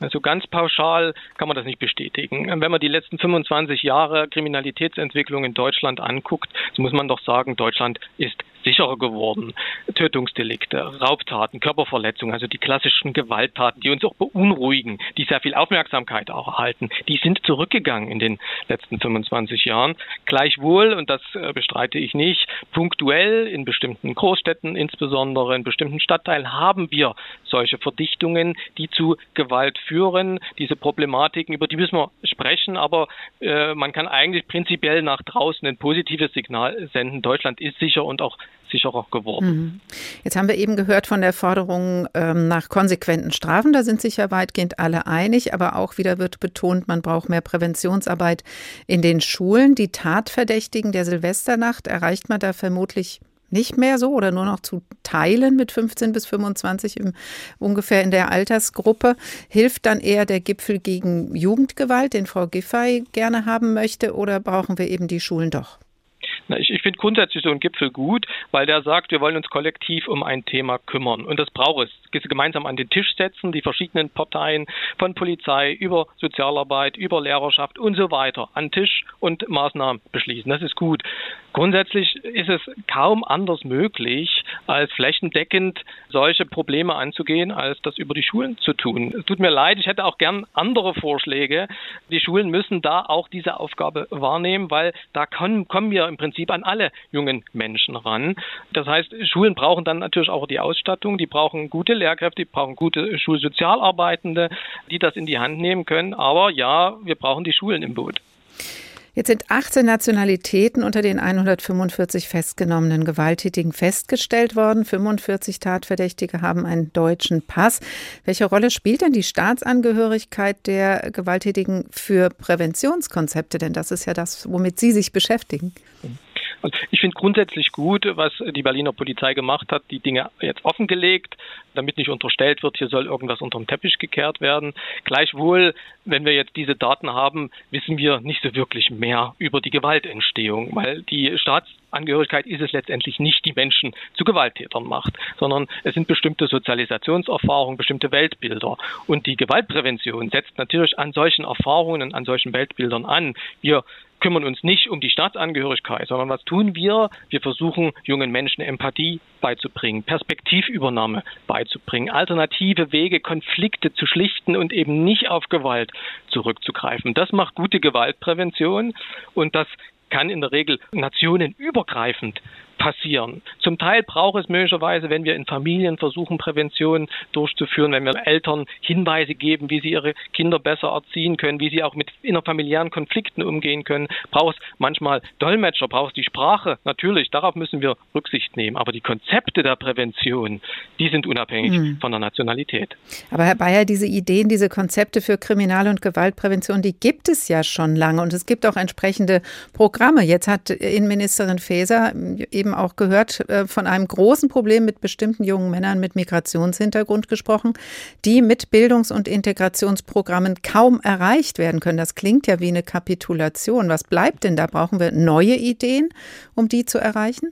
Also ganz pauschal kann man das nicht bestätigen. Wenn man die letzten 25 Jahre Kriminalitätsentwicklung in Deutschland anguckt, so muss man doch sagen, Deutschland ist sicherer geworden. Tötungsdelikte, Raubtaten, Körperverletzungen, also die klassischen Gewalttaten, die uns auch beunruhigen, die sehr viel Aufmerksamkeit auch erhalten, die sind zurückgegangen in den letzten 25 Jahren. Gleichwohl, und das äh, bestreite ich nicht, punktuell in bestimmten Großstädten, insbesondere in bestimmten Stadtteilen, haben wir solche Verdichtungen, die zu Gewalt führen. Diese Problematiken, über die müssen wir sprechen, aber äh, man kann eigentlich prinzipiell nach draußen ein positives Signal senden. Deutschland ist sicher und auch sicherer geworden. Mhm. Jetzt haben wir eben gehört von der Forderung ähm, nach konsequenten Strafen. Da sind sich ja weitgehend alle einig. Aber auch wieder wird betont, man braucht mehr Präventionsarbeit in den Schulen. Die Tatverdächtigen der Silvesternacht erreicht man da vermutlich nicht mehr so oder nur noch zu Teilen mit 15 bis 25 im, ungefähr in der Altersgruppe. Hilft dann eher der Gipfel gegen Jugendgewalt, den Frau Giffey gerne haben möchte, oder brauchen wir eben die Schulen doch? Ich, ich finde grundsätzlich so einen Gipfel gut, weil der sagt, wir wollen uns kollektiv um ein Thema kümmern. Und das braucht es. Gemeinsam an den Tisch setzen, die verschiedenen Parteien von Polizei über Sozialarbeit, über Lehrerschaft und so weiter an Tisch und Maßnahmen beschließen. Das ist gut. Grundsätzlich ist es kaum anders möglich, als flächendeckend solche Probleme anzugehen, als das über die Schulen zu tun. Es tut mir leid, ich hätte auch gern andere Vorschläge. Die Schulen müssen da auch diese Aufgabe wahrnehmen, weil da kommen, kommen wir im Prinzip an alle jungen Menschen ran. Das heißt, Schulen brauchen dann natürlich auch die Ausstattung, die brauchen gute Lehrkräfte, die brauchen gute Schulsozialarbeitende, die das in die Hand nehmen können. Aber ja, wir brauchen die Schulen im Boot. Jetzt sind 18 Nationalitäten unter den 145 festgenommenen Gewalttätigen festgestellt worden. 45 Tatverdächtige haben einen deutschen Pass. Welche Rolle spielt denn die Staatsangehörigkeit der Gewalttätigen für Präventionskonzepte? Denn das ist ja das, womit Sie sich beschäftigen. Also ich finde grundsätzlich gut, was die Berliner Polizei gemacht hat, die Dinge jetzt offengelegt, damit nicht unterstellt wird, hier soll irgendwas unter den Teppich gekehrt werden. Gleichwohl, wenn wir jetzt diese Daten haben, wissen wir nicht so wirklich mehr über die Gewaltentstehung, weil die Staatsangehörigkeit ist es letztendlich nicht, die Menschen zu Gewalttätern macht, sondern es sind bestimmte Sozialisationserfahrungen, bestimmte Weltbilder. Und die Gewaltprävention setzt natürlich an solchen Erfahrungen, an solchen Weltbildern an. Wir kümmern uns nicht um die Staatsangehörigkeit, sondern was tun wir? Wir versuchen, jungen Menschen Empathie beizubringen, Perspektivübernahme beizubringen, alternative Wege, Konflikte zu schlichten und eben nicht auf Gewalt zurückzugreifen. Das macht gute Gewaltprävention und das kann in der Regel nationenübergreifend passieren. Zum Teil braucht es möglicherweise, wenn wir in Familien versuchen, Prävention durchzuführen, wenn wir Eltern Hinweise geben, wie sie ihre Kinder besser erziehen können, wie sie auch mit innerfamiliären Konflikten umgehen können, braucht es manchmal Dolmetscher, braucht es die Sprache. Natürlich, darauf müssen wir Rücksicht nehmen. Aber die Konzepte der Prävention, die sind unabhängig mhm. von der Nationalität. Aber Herr Bayer, diese Ideen, diese Konzepte für Kriminal- und Gewaltprävention, die gibt es ja schon lange und es gibt auch entsprechende Programme. Jetzt hat Innenministerin Faeser eben eben auch gehört, äh, von einem großen Problem mit bestimmten jungen Männern mit Migrationshintergrund gesprochen, die mit Bildungs- und Integrationsprogrammen kaum erreicht werden können. Das klingt ja wie eine Kapitulation. Was bleibt denn da? Brauchen wir neue Ideen, um die zu erreichen?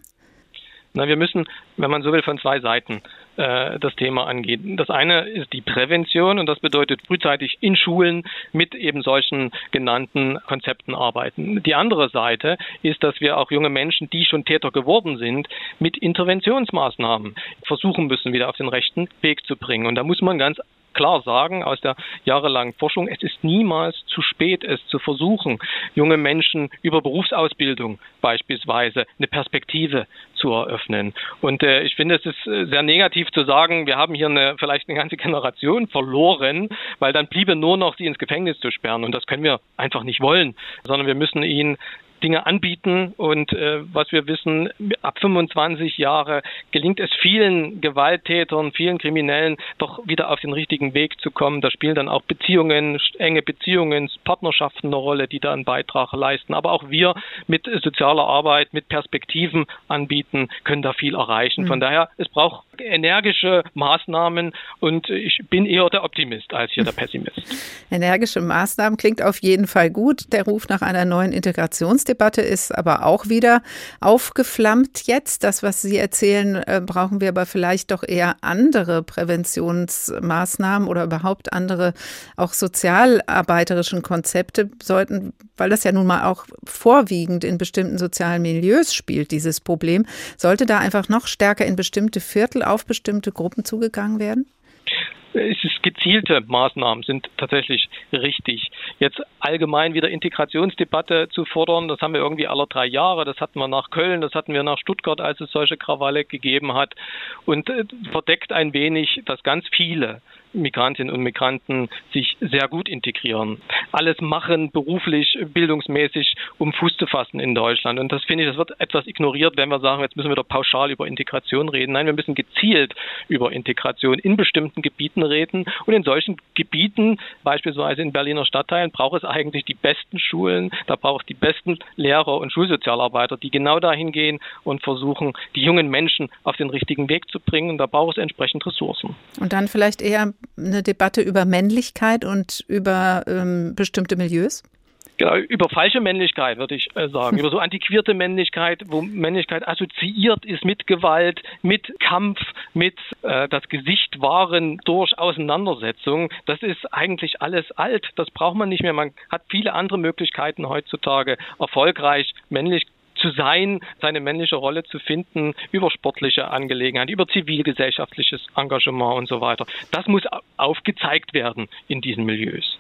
Na, wir müssen, wenn man so will, von zwei Seiten äh, das Thema angeht. Das eine ist die Prävention und das bedeutet frühzeitig in Schulen mit eben solchen genannten Konzepten arbeiten. Die andere Seite ist, dass wir auch junge Menschen, die schon Täter geworden sind, mit Interventionsmaßnahmen versuchen müssen, wieder auf den rechten Weg zu bringen. Und da muss man ganz klar sagen aus der jahrelangen Forschung, es ist niemals zu spät, es zu versuchen, junge Menschen über Berufsausbildung beispielsweise eine Perspektive zu eröffnen. Und äh, ich finde, es ist äh, sehr negativ zu sagen, wir haben hier eine, vielleicht eine ganze [LAUGHS] Generation verloren, weil dann bliebe nur noch sie ins Gefängnis zu sperren. Und das können wir einfach nicht wollen, sondern wir müssen ihnen Dinge anbieten. Und äh, was wir wissen, ab 25 Jahre gelingt es vielen Gewalttätern, vielen Kriminellen, doch wieder auf den richtigen Weg zu kommen. Da spielen dann auch Beziehungen, enge Beziehungen, Partnerschaften eine Rolle, die da einen Beitrag leisten. Aber auch wir mit sozialer Arbeit, mit Perspektiven anbieten, können da viel erreichen. Von mhm. daher, es braucht energische Maßnahmen und ich bin eher der Optimist als hier der [LAUGHS] Pessimist. Energische Maßnahmen klingt auf jeden Fall gut. Der Ruf nach einer neuen Integrationsdebatte ist aber auch wieder aufgeflammt jetzt. Das, was Sie erzählen, äh, brauchen wir aber vielleicht doch eher andere Präventionsmaßnahmen oder überhaupt andere auch sozialarbeiterischen Konzepte sollten, weil das ja nun mal auch vorwiegend in bestimmten sozialen Milieus spielt, dieses Problem, sollte da einfach noch stärker in bestimmte Viertel auf bestimmte Gruppen zugegangen werden? es ist gezielte Maßnahmen sind tatsächlich richtig. Jetzt allgemein wieder Integrationsdebatte zu fordern, das haben wir irgendwie alle drei Jahre. Das hatten wir nach Köln, das hatten wir nach Stuttgart, als es solche Krawalle gegeben hat. Und äh, verdeckt ein wenig, dass ganz viele Migrantinnen und Migranten sich sehr gut integrieren. Alles machen beruflich, bildungsmäßig, um Fuß zu fassen in Deutschland. Und das finde ich, das wird etwas ignoriert, wenn wir sagen, jetzt müssen wir doch pauschal über Integration reden. Nein, wir müssen gezielt über Integration in bestimmten Gebieten reden. Und in solchen Gebieten, beispielsweise in Berliner Stadtteilen, braucht es eigentlich die besten Schulen, da braucht es die besten Lehrer und Schulsozialarbeiter, die genau dahin gehen und versuchen, die jungen Menschen auf den richtigen Weg zu bringen. Und da braucht es entsprechend Ressourcen. Und dann vielleicht eher eine Debatte über Männlichkeit und über ähm, bestimmte Milieus? Genau, über falsche Männlichkeit würde ich äh, sagen, [LAUGHS] über so antiquierte Männlichkeit, wo Männlichkeit assoziiert ist mit Gewalt, mit Kampf, mit äh, das Gesicht wahren durch Auseinandersetzung. Das ist eigentlich alles alt. Das braucht man nicht mehr. Man hat viele andere Möglichkeiten heutzutage, erfolgreich männlich zu sein, seine männliche Rolle zu finden über sportliche Angelegenheiten, über zivilgesellschaftliches Engagement und so weiter. Das muss aufgezeigt werden in diesen Milieus.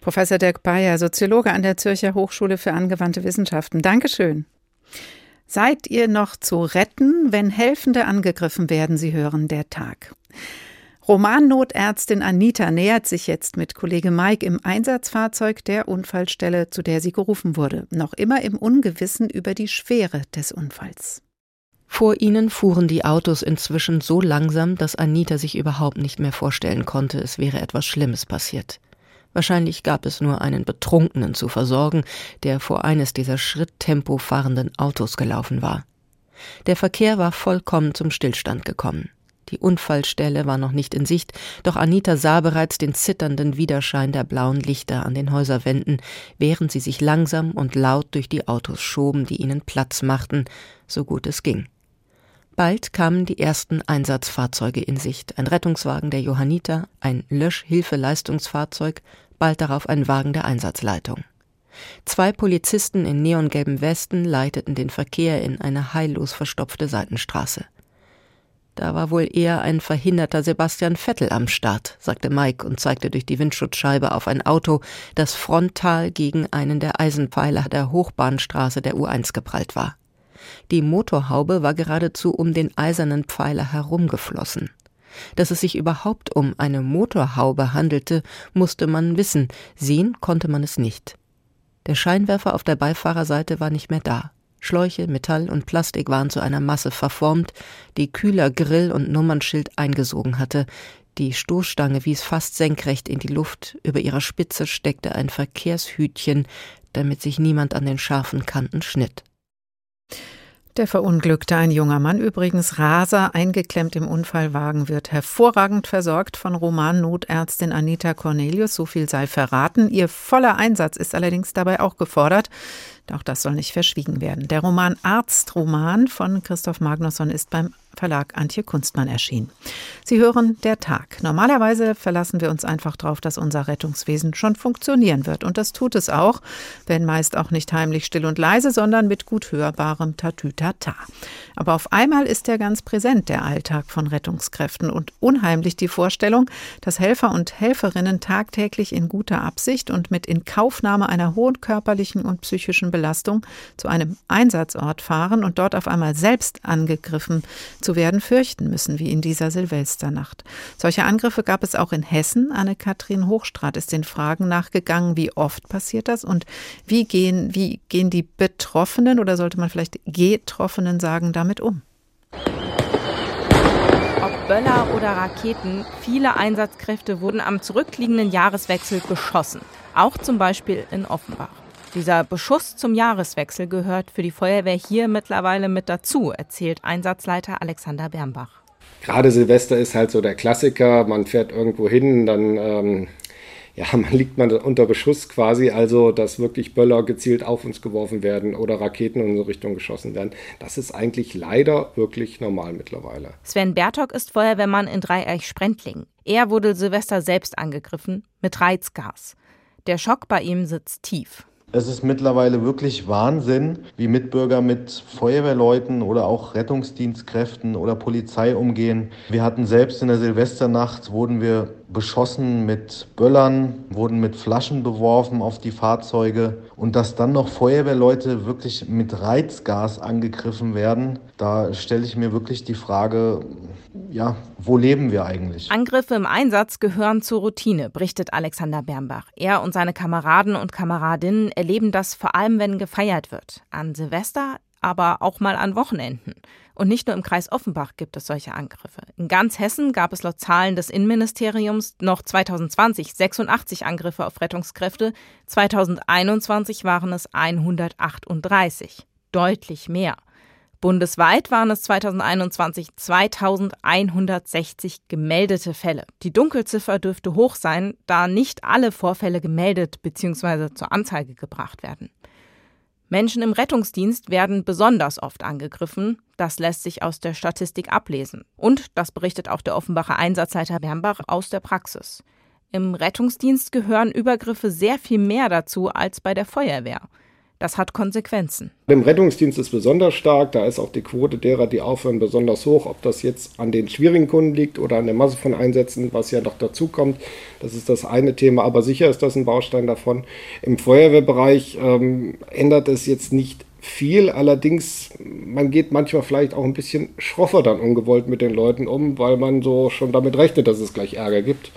Professor Dirk Bayer, Soziologe an der Zürcher Hochschule für angewandte Wissenschaften. Dankeschön. Seid ihr noch zu retten, wenn Helfende angegriffen werden? Sie hören der Tag. Romannotärztin Anita nähert sich jetzt mit Kollege Mike im Einsatzfahrzeug der Unfallstelle, zu der sie gerufen wurde, noch immer im Ungewissen über die Schwere des Unfalls. Vor ihnen fuhren die Autos inzwischen so langsam, dass Anita sich überhaupt nicht mehr vorstellen konnte, es wäre etwas Schlimmes passiert. Wahrscheinlich gab es nur einen Betrunkenen zu versorgen, der vor eines dieser Schritttempo fahrenden Autos gelaufen war. Der Verkehr war vollkommen zum Stillstand gekommen. Die Unfallstelle war noch nicht in Sicht, doch Anita sah bereits den zitternden Widerschein der blauen Lichter an den Häuserwänden, während sie sich langsam und laut durch die Autos schoben, die ihnen Platz machten, so gut es ging. Bald kamen die ersten Einsatzfahrzeuge in Sicht, ein Rettungswagen der Johanniter, ein Löschhilfeleistungsfahrzeug, bald darauf ein Wagen der Einsatzleitung. Zwei Polizisten in neongelben Westen leiteten den Verkehr in eine heillos verstopfte Seitenstraße. Da war wohl eher ein verhinderter Sebastian Vettel am Start, sagte Mike und zeigte durch die Windschutzscheibe auf ein Auto, das frontal gegen einen der Eisenpfeiler der Hochbahnstraße der U1 geprallt war. Die Motorhaube war geradezu um den eisernen Pfeiler herumgeflossen. Dass es sich überhaupt um eine Motorhaube handelte, musste man wissen, sehen konnte man es nicht. Der Scheinwerfer auf der Beifahrerseite war nicht mehr da. Schläuche, Metall und Plastik waren zu einer Masse verformt, die Kühler, Grill und Nummernschild eingesogen hatte. Die Stoßstange wies fast senkrecht in die Luft, über ihrer Spitze steckte ein Verkehrshütchen, damit sich niemand an den scharfen Kanten schnitt. Der Verunglückte, ein junger Mann übrigens, Raser, eingeklemmt im Unfallwagen, wird hervorragend versorgt von Romannotärztin Anita Cornelius. So viel sei verraten. Ihr voller Einsatz ist allerdings dabei auch gefordert. Auch das soll nicht verschwiegen werden. Der Roman Arztroman von Christoph Magnusson ist beim Verlag Antje Kunstmann erschienen. Sie hören der Tag. Normalerweise verlassen wir uns einfach darauf, dass unser Rettungswesen schon funktionieren wird. Und das tut es auch, wenn meist auch nicht heimlich still und leise, sondern mit gut hörbarem Tatütata. Aber auf einmal ist er ganz präsent, der Alltag von Rettungskräften und unheimlich die Vorstellung, dass Helfer und Helferinnen tagtäglich in guter Absicht und mit Inkaufnahme einer hohen körperlichen und psychischen Belastung zu einem Einsatzort fahren und dort auf einmal selbst angegriffen zu werden fürchten müssen, wie in dieser Silvesternacht. Solche Angriffe gab es auch in Hessen. Anne-Kathrin Hochstrat ist den Fragen nachgegangen, wie oft passiert das und wie gehen, wie gehen die Betroffenen oder sollte man vielleicht Getroffenen sagen, damit um? Ob Böller oder Raketen, viele Einsatzkräfte wurden am zurückliegenden Jahreswechsel beschossen. Auch zum Beispiel in Offenbach. Dieser Beschuss zum Jahreswechsel gehört für die Feuerwehr hier mittlerweile mit dazu, erzählt Einsatzleiter Alexander Bernbach. Gerade Silvester ist halt so der Klassiker. Man fährt irgendwo hin, dann ähm, ja, [LAUGHS] man liegt man unter Beschuss quasi, also dass wirklich Böller gezielt auf uns geworfen werden oder Raketen in unsere Richtung geschossen werden. Das ist eigentlich leider wirklich normal mittlerweile. Sven Bertok ist Feuerwehrmann in Dreieich-Sprendling. Er wurde Silvester selbst angegriffen mit Reizgas. Der Schock bei ihm sitzt tief. Es ist mittlerweile wirklich Wahnsinn, wie Mitbürger mit Feuerwehrleuten oder auch Rettungsdienstkräften oder Polizei umgehen. Wir hatten selbst in der Silvesternacht, wurden wir beschossen mit Böllern, wurden mit Flaschen beworfen auf die Fahrzeuge und dass dann noch Feuerwehrleute wirklich mit Reizgas angegriffen werden, da stelle ich mir wirklich die Frage, ja, wo leben wir eigentlich? Angriffe im Einsatz gehören zur Routine, berichtet Alexander Bernbach. Er und seine Kameraden und Kameradinnen erleben das vor allem, wenn gefeiert wird. An Silvester, aber auch mal an Wochenenden. Und nicht nur im Kreis Offenbach gibt es solche Angriffe. In ganz Hessen gab es laut Zahlen des Innenministeriums noch 2020 86 Angriffe auf Rettungskräfte. 2021 waren es 138. Deutlich mehr. Bundesweit waren es 2021 2160 gemeldete Fälle. Die Dunkelziffer dürfte hoch sein, da nicht alle Vorfälle gemeldet bzw. zur Anzeige gebracht werden. Menschen im Rettungsdienst werden besonders oft angegriffen. Das lässt sich aus der Statistik ablesen. Und das berichtet auch der Offenbacher Einsatzleiter Bernbach aus der Praxis. Im Rettungsdienst gehören Übergriffe sehr viel mehr dazu als bei der Feuerwehr. Das hat Konsequenzen. Im Rettungsdienst ist besonders stark, da ist auch die Quote derer, die aufhören, besonders hoch. Ob das jetzt an den schwierigen Kunden liegt oder an der Masse von Einsätzen, was ja noch dazu kommt, das ist das eine Thema. Aber sicher ist das ein Baustein davon. Im Feuerwehrbereich ähm, ändert es jetzt nicht viel. Allerdings, man geht manchmal vielleicht auch ein bisschen schroffer dann ungewollt mit den Leuten um, weil man so schon damit rechnet, dass es gleich Ärger gibt.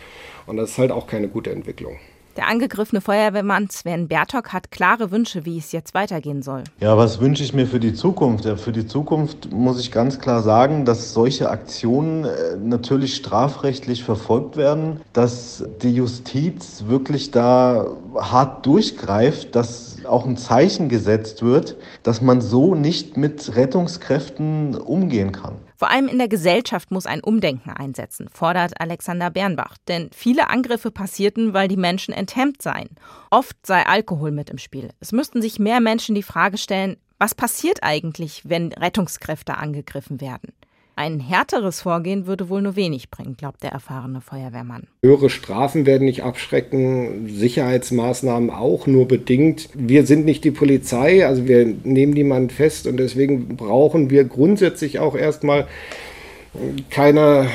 Und das ist halt auch keine gute Entwicklung. Der angegriffene Feuerwehrmann Sven Bertok hat klare Wünsche, wie es jetzt weitergehen soll. Ja, was wünsche ich mir für die Zukunft? Für die Zukunft muss ich ganz klar sagen, dass solche Aktionen äh, natürlich strafrechtlich verfolgt werden, dass die Justiz wirklich da hart durchgreift, dass auch ein Zeichen gesetzt wird, dass man so nicht mit Rettungskräften umgehen kann. Vor allem in der Gesellschaft muss ein Umdenken einsetzen, fordert Alexander Bernbach. Denn viele Angriffe passierten, weil die Menschen enthemmt seien. Oft sei Alkohol mit im Spiel. Es müssten sich mehr Menschen die Frage stellen, was passiert eigentlich, wenn Rettungskräfte angegriffen werden? Ein härteres Vorgehen würde wohl nur wenig bringen, glaubt der erfahrene Feuerwehrmann. Höhere Strafen werden nicht abschrecken, Sicherheitsmaßnahmen auch nur bedingt. Wir sind nicht die Polizei, also wir nehmen niemanden fest und deswegen brauchen wir grundsätzlich auch erstmal keine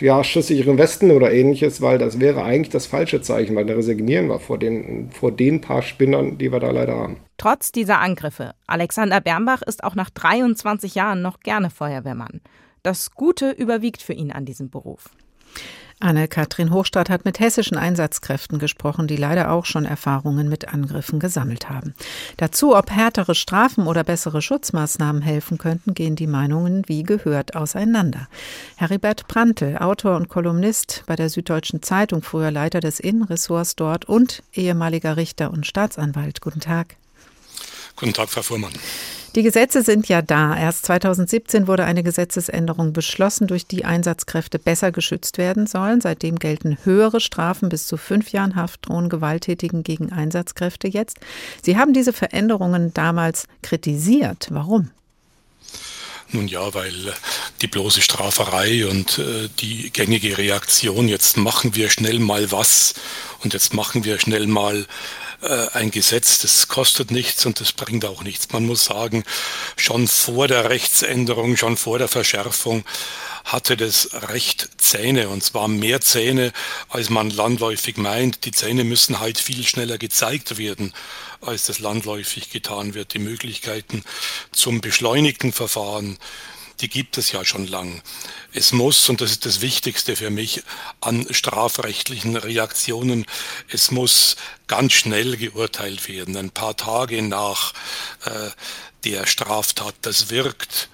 ja, schussigeren Westen oder ähnliches, weil das wäre eigentlich das falsche Zeichen, weil da resignieren wir vor den, vor den paar Spinnern, die wir da leider haben. Trotz dieser Angriffe, Alexander Bernbach ist auch nach 23 Jahren noch gerne Feuerwehrmann. Das Gute überwiegt für ihn an diesem Beruf. Anne-Kathrin Hochstadt hat mit hessischen Einsatzkräften gesprochen, die leider auch schon Erfahrungen mit Angriffen gesammelt haben. Dazu, ob härtere Strafen oder bessere Schutzmaßnahmen helfen könnten, gehen die Meinungen wie gehört auseinander. Heribert Prantl, Autor und Kolumnist bei der Süddeutschen Zeitung, früher Leiter des Innenressorts dort und ehemaliger Richter und Staatsanwalt. Guten Tag. Guten Tag, Frau Fuhrmann. Die Gesetze sind ja da. Erst 2017 wurde eine Gesetzesänderung beschlossen, durch die Einsatzkräfte besser geschützt werden sollen. Seitdem gelten höhere Strafen bis zu fünf Jahren Haft drohen Gewalttätigen gegen Einsatzkräfte jetzt. Sie haben diese Veränderungen damals kritisiert. Warum? Nun ja, weil die bloße Straferei und äh, die gängige Reaktion, jetzt machen wir schnell mal was und jetzt machen wir schnell mal äh, ein Gesetz, das kostet nichts und das bringt auch nichts. Man muss sagen, schon vor der Rechtsänderung, schon vor der Verschärfung hatte das Recht Zähne und zwar mehr Zähne, als man landläufig meint. Die Zähne müssen halt viel schneller gezeigt werden, als das landläufig getan wird. Die Möglichkeiten zum beschleunigten Verfahren, die gibt es ja schon lang. Es muss, und das ist das Wichtigste für mich, an strafrechtlichen Reaktionen, es muss ganz schnell geurteilt werden, ein paar Tage nach äh, der Straftat. Das wirkt,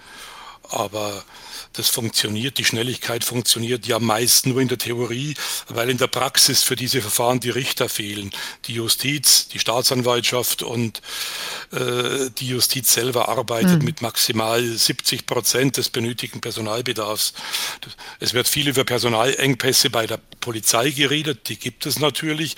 aber das funktioniert, die Schnelligkeit funktioniert ja meist nur in der Theorie, weil in der Praxis für diese Verfahren die Richter fehlen. Die Justiz, die Staatsanwaltschaft und äh, die Justiz selber arbeitet mhm. mit maximal 70 Prozent des benötigten Personalbedarfs. Es wird viel über Personalengpässe bei der Polizei geredet, die gibt es natürlich,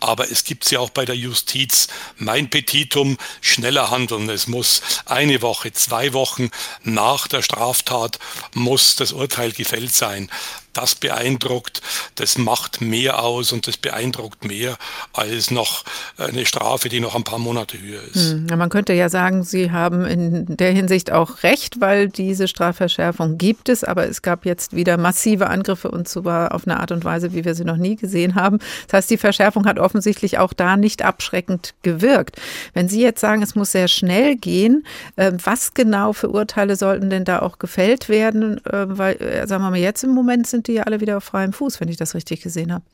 aber es gibt sie auch bei der Justiz. Mein Petitum, schneller handeln. Es muss eine Woche, zwei Wochen nach der Straftat muss das Urteil gefällt sein das beeindruckt, das macht mehr aus und das beeindruckt mehr als noch eine Strafe, die noch ein paar Monate höher ist. Hm, man könnte ja sagen, Sie haben in der Hinsicht auch recht, weil diese Strafverschärfung gibt es, aber es gab jetzt wieder massive Angriffe und zwar auf eine Art und Weise, wie wir sie noch nie gesehen haben. Das heißt, die Verschärfung hat offensichtlich auch da nicht abschreckend gewirkt. Wenn Sie jetzt sagen, es muss sehr schnell gehen, ähm, was genau für Urteile sollten denn da auch gefällt werden? Ähm, weil, äh, sagen wir mal, jetzt im Moment sind sind die ja alle wieder auf freiem Fuß, wenn ich das richtig gesehen habe.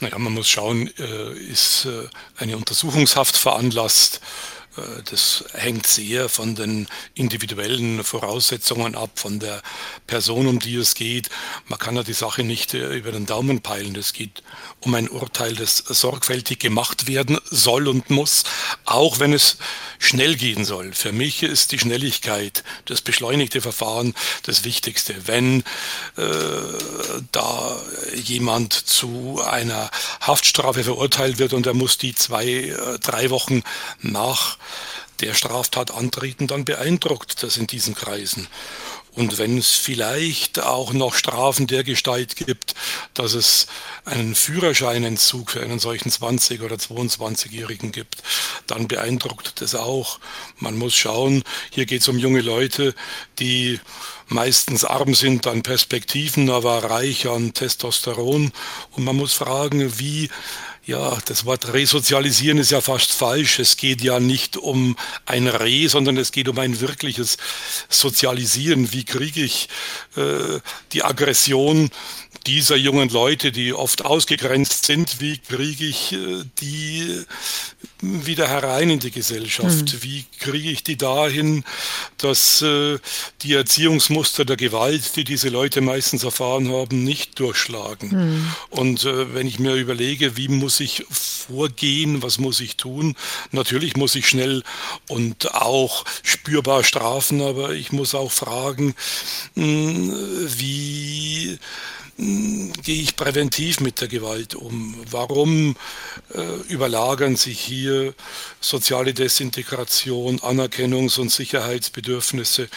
Naja, man muss schauen, äh, ist äh, eine Untersuchungshaft veranlasst? Äh, das hängt sehr von den individuellen Voraussetzungen ab, von der Person, um die es geht. Man kann ja die Sache nicht über den Daumen peilen. Es geht um ein Urteil, das sorgfältig gemacht werden soll und muss, auch wenn es schnell gehen soll. Für mich ist die Schnelligkeit, das beschleunigte Verfahren das Wichtigste. Wenn äh, da jemand zu einer Haftstrafe verurteilt wird und er muss die zwei, äh, drei Wochen nach der Straftat antreten, dann beeindruckt das in diesen Kreisen. Und wenn es vielleicht auch noch Strafen der Gestalt gibt, dass es einen Führerscheinentzug für einen solchen 20- oder 22-Jährigen gibt, dann beeindruckt das auch. Man muss schauen, hier geht es um junge Leute, die meistens arm sind an Perspektiven, aber reich an Testosteron. Und man muss fragen, wie ja, das Wort resozialisieren ist ja fast falsch. Es geht ja nicht um ein Re, sondern es geht um ein wirkliches Sozialisieren. Wie kriege ich äh, die Aggression dieser jungen Leute, die oft ausgegrenzt sind, wie kriege ich äh, die wieder herein in die Gesellschaft? Mhm. Wie kriege ich die dahin, dass äh, die Erziehungsmuster der Gewalt, die diese Leute meistens erfahren haben, nicht durchschlagen? Mhm. Und äh, wenn ich mir überlege, wie muss ich vorgehen, was muss ich tun? Natürlich muss ich schnell und auch spürbar strafen, aber ich muss auch fragen, hm, wie gehe ich präventiv mit der Gewalt um? Warum äh, überlagern sich hier soziale Desintegration, Anerkennungs- und Sicherheitsbedürfnisse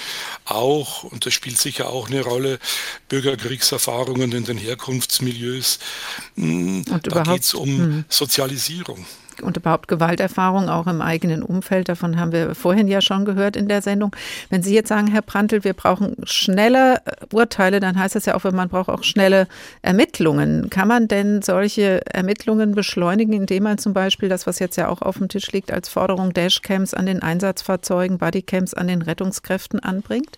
auch, und das spielt sicher auch eine Rolle, Bürgerkriegserfahrungen in den Herkunftsmilieus. Und da geht es um hm. Sozialisierung und überhaupt Gewalterfahrung auch im eigenen Umfeld. Davon haben wir vorhin ja schon gehört in der Sendung. Wenn Sie jetzt sagen, Herr Prantl, wir brauchen schnelle Urteile, dann heißt das ja auch, man braucht auch schnelle Ermittlungen. Kann man denn solche Ermittlungen beschleunigen, indem man zum Beispiel das, was jetzt ja auch auf dem Tisch liegt, als Forderung Dashcams an den Einsatzfahrzeugen, Bodycams an den Rettungskräften anbringt?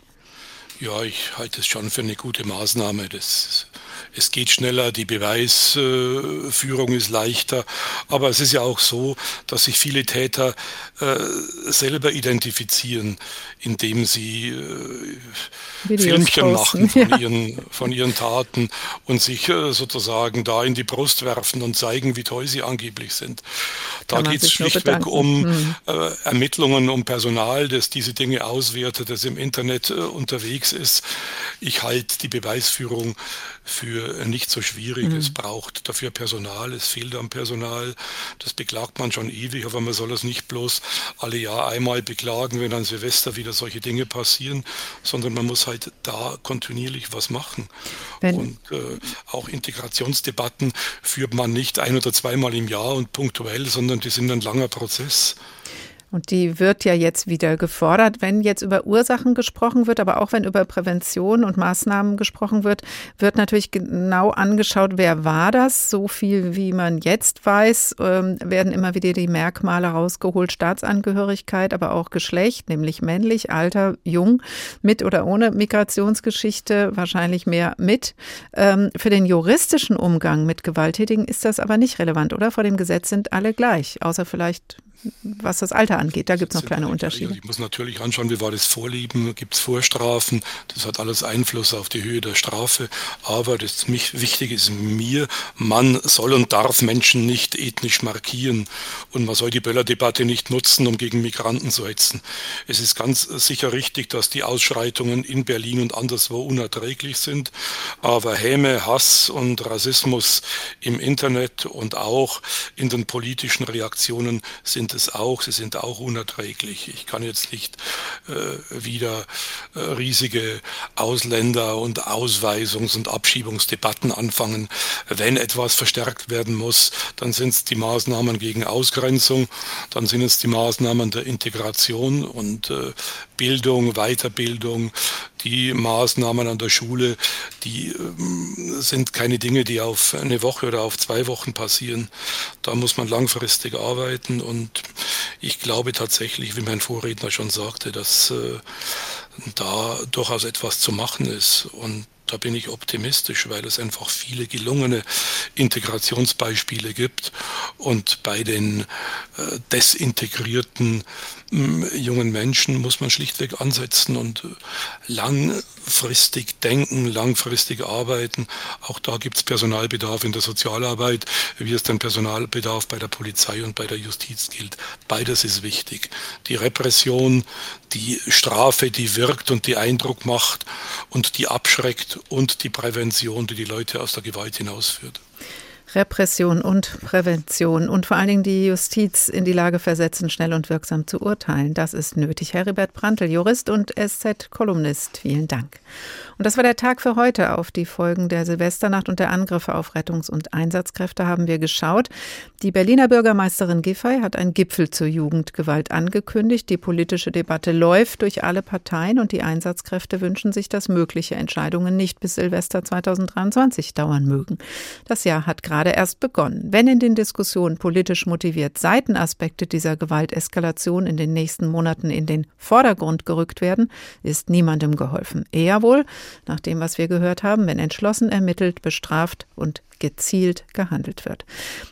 Ja, ich halte es schon für eine gute Maßnahme. Das es geht schneller, die Beweisführung ist leichter. Aber es ist ja auch so, dass sich viele Täter äh, selber identifizieren, indem sie äh, Filmchen machen von, [LAUGHS] ja. ihren, von ihren Taten und sich äh, sozusagen da in die Brust werfen und zeigen, wie toll sie angeblich sind. Da geht es schlichtweg um hm. Ermittlungen, um Personal, das diese Dinge auswertet, das im Internet unterwegs ist. Ich halte die Beweisführung für nicht so schwierig. Mhm. Es braucht dafür Personal, es fehlt am Personal. Das beklagt man schon ewig, aber man soll es nicht bloß alle Jahr einmal beklagen, wenn an Silvester wieder solche Dinge passieren, sondern man muss halt da kontinuierlich was machen. Wenn und äh, auch Integrationsdebatten führt man nicht ein oder zweimal im Jahr und punktuell, sondern die sind ein langer Prozess. Und die wird ja jetzt wieder gefordert, wenn jetzt über Ursachen gesprochen wird, aber auch wenn über Prävention und Maßnahmen gesprochen wird, wird natürlich genau angeschaut, wer war das. So viel wie man jetzt weiß, ähm, werden immer wieder die Merkmale rausgeholt. Staatsangehörigkeit, aber auch Geschlecht, nämlich männlich, Alter, jung, mit oder ohne Migrationsgeschichte, wahrscheinlich mehr mit. Ähm, für den juristischen Umgang mit Gewalttätigen ist das aber nicht relevant, oder? Vor dem Gesetz sind alle gleich, außer vielleicht was das Alter angeht. Da gibt es noch kleine Unterschiede. Ich muss natürlich anschauen, wie war das Vorlieben, gibt es Vorstrafen, das hat alles Einfluss auf die Höhe der Strafe. Aber das Wichtige ist mir, man soll und darf Menschen nicht ethnisch markieren. Und man soll die Böller-Debatte nicht nutzen, um gegen Migranten zu hetzen. Es ist ganz sicher richtig, dass die Ausschreitungen in Berlin und anderswo unerträglich sind, aber Häme, Hass und Rassismus im Internet und auch in den politischen Reaktionen sind es auch, sie sind auch unerträglich. Ich kann jetzt nicht äh, wieder äh, riesige Ausländer- und Ausweisungs- und Abschiebungsdebatten anfangen. Wenn etwas verstärkt werden muss, dann sind es die Maßnahmen gegen Ausgrenzung, dann sind es die Maßnahmen der Integration und äh, Bildung, Weiterbildung, die Maßnahmen an der Schule, die ähm, sind keine Dinge, die auf eine Woche oder auf zwei Wochen passieren. Da muss man langfristig arbeiten und ich glaube tatsächlich, wie mein Vorredner schon sagte, dass äh, da durchaus etwas zu machen ist. Und da bin ich optimistisch, weil es einfach viele gelungene Integrationsbeispiele gibt. Und bei den äh, desintegrierten jungen Menschen muss man schlichtweg ansetzen und äh, langfristig denken, langfristig arbeiten. Auch da gibt es Personalbedarf in der Sozialarbeit, wie es den Personalbedarf bei der Polizei und bei der Justiz gilt. Beides ist wichtig. Die Repression, die Strafe, die wirkt und die Eindruck macht und die abschreckt und die Prävention, die die Leute aus der Gewalt hinausführt. Repression und Prävention und vor allen Dingen die Justiz in die Lage versetzen, schnell und wirksam zu urteilen. Das ist nötig. Heribert Brandl, Jurist und SZ-Kolumnist, vielen Dank. Und das war der Tag für heute. Auf die Folgen der Silvesternacht und der Angriffe auf Rettungs- und Einsatzkräfte haben wir geschaut. Die Berliner Bürgermeisterin Giffey hat einen Gipfel zur Jugendgewalt angekündigt. Die politische Debatte läuft durch alle Parteien und die Einsatzkräfte wünschen sich, dass mögliche Entscheidungen nicht bis Silvester 2023 dauern mögen. Das Jahr hat gerade erst begonnen. Wenn in den Diskussionen politisch motiviert Seitenaspekte dieser Gewalteskalation in den nächsten Monaten in den Vordergrund gerückt werden, ist niemandem geholfen. Eher wohl, nach dem, was wir gehört haben, wenn entschlossen ermittelt, bestraft und gezielt gehandelt wird.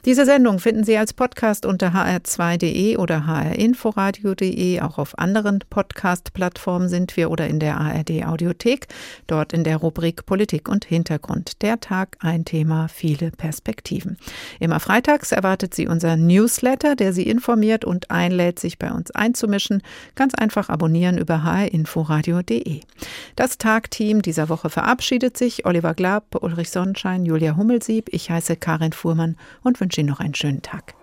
Diese Sendung finden Sie als Podcast unter hr2.de oder hrinforadio.de. Auch auf anderen Podcast-Plattformen sind wir oder in der ARD Audiothek. Dort in der Rubrik Politik und Hintergrund. Der Tag, ein Thema, viele Perspektiven. Immer freitags erwartet Sie unser Newsletter, der Sie informiert und einlädt, sich bei uns einzumischen. Ganz einfach abonnieren über hrinforadio.de. Das Tagteam dieser Woche verabschiedet sich. Oliver Glab, Ulrich Sonnenschein, Julia Hummelsieb. Ich heiße Karin Fuhrmann und wünsche Ihnen noch einen schönen Tag.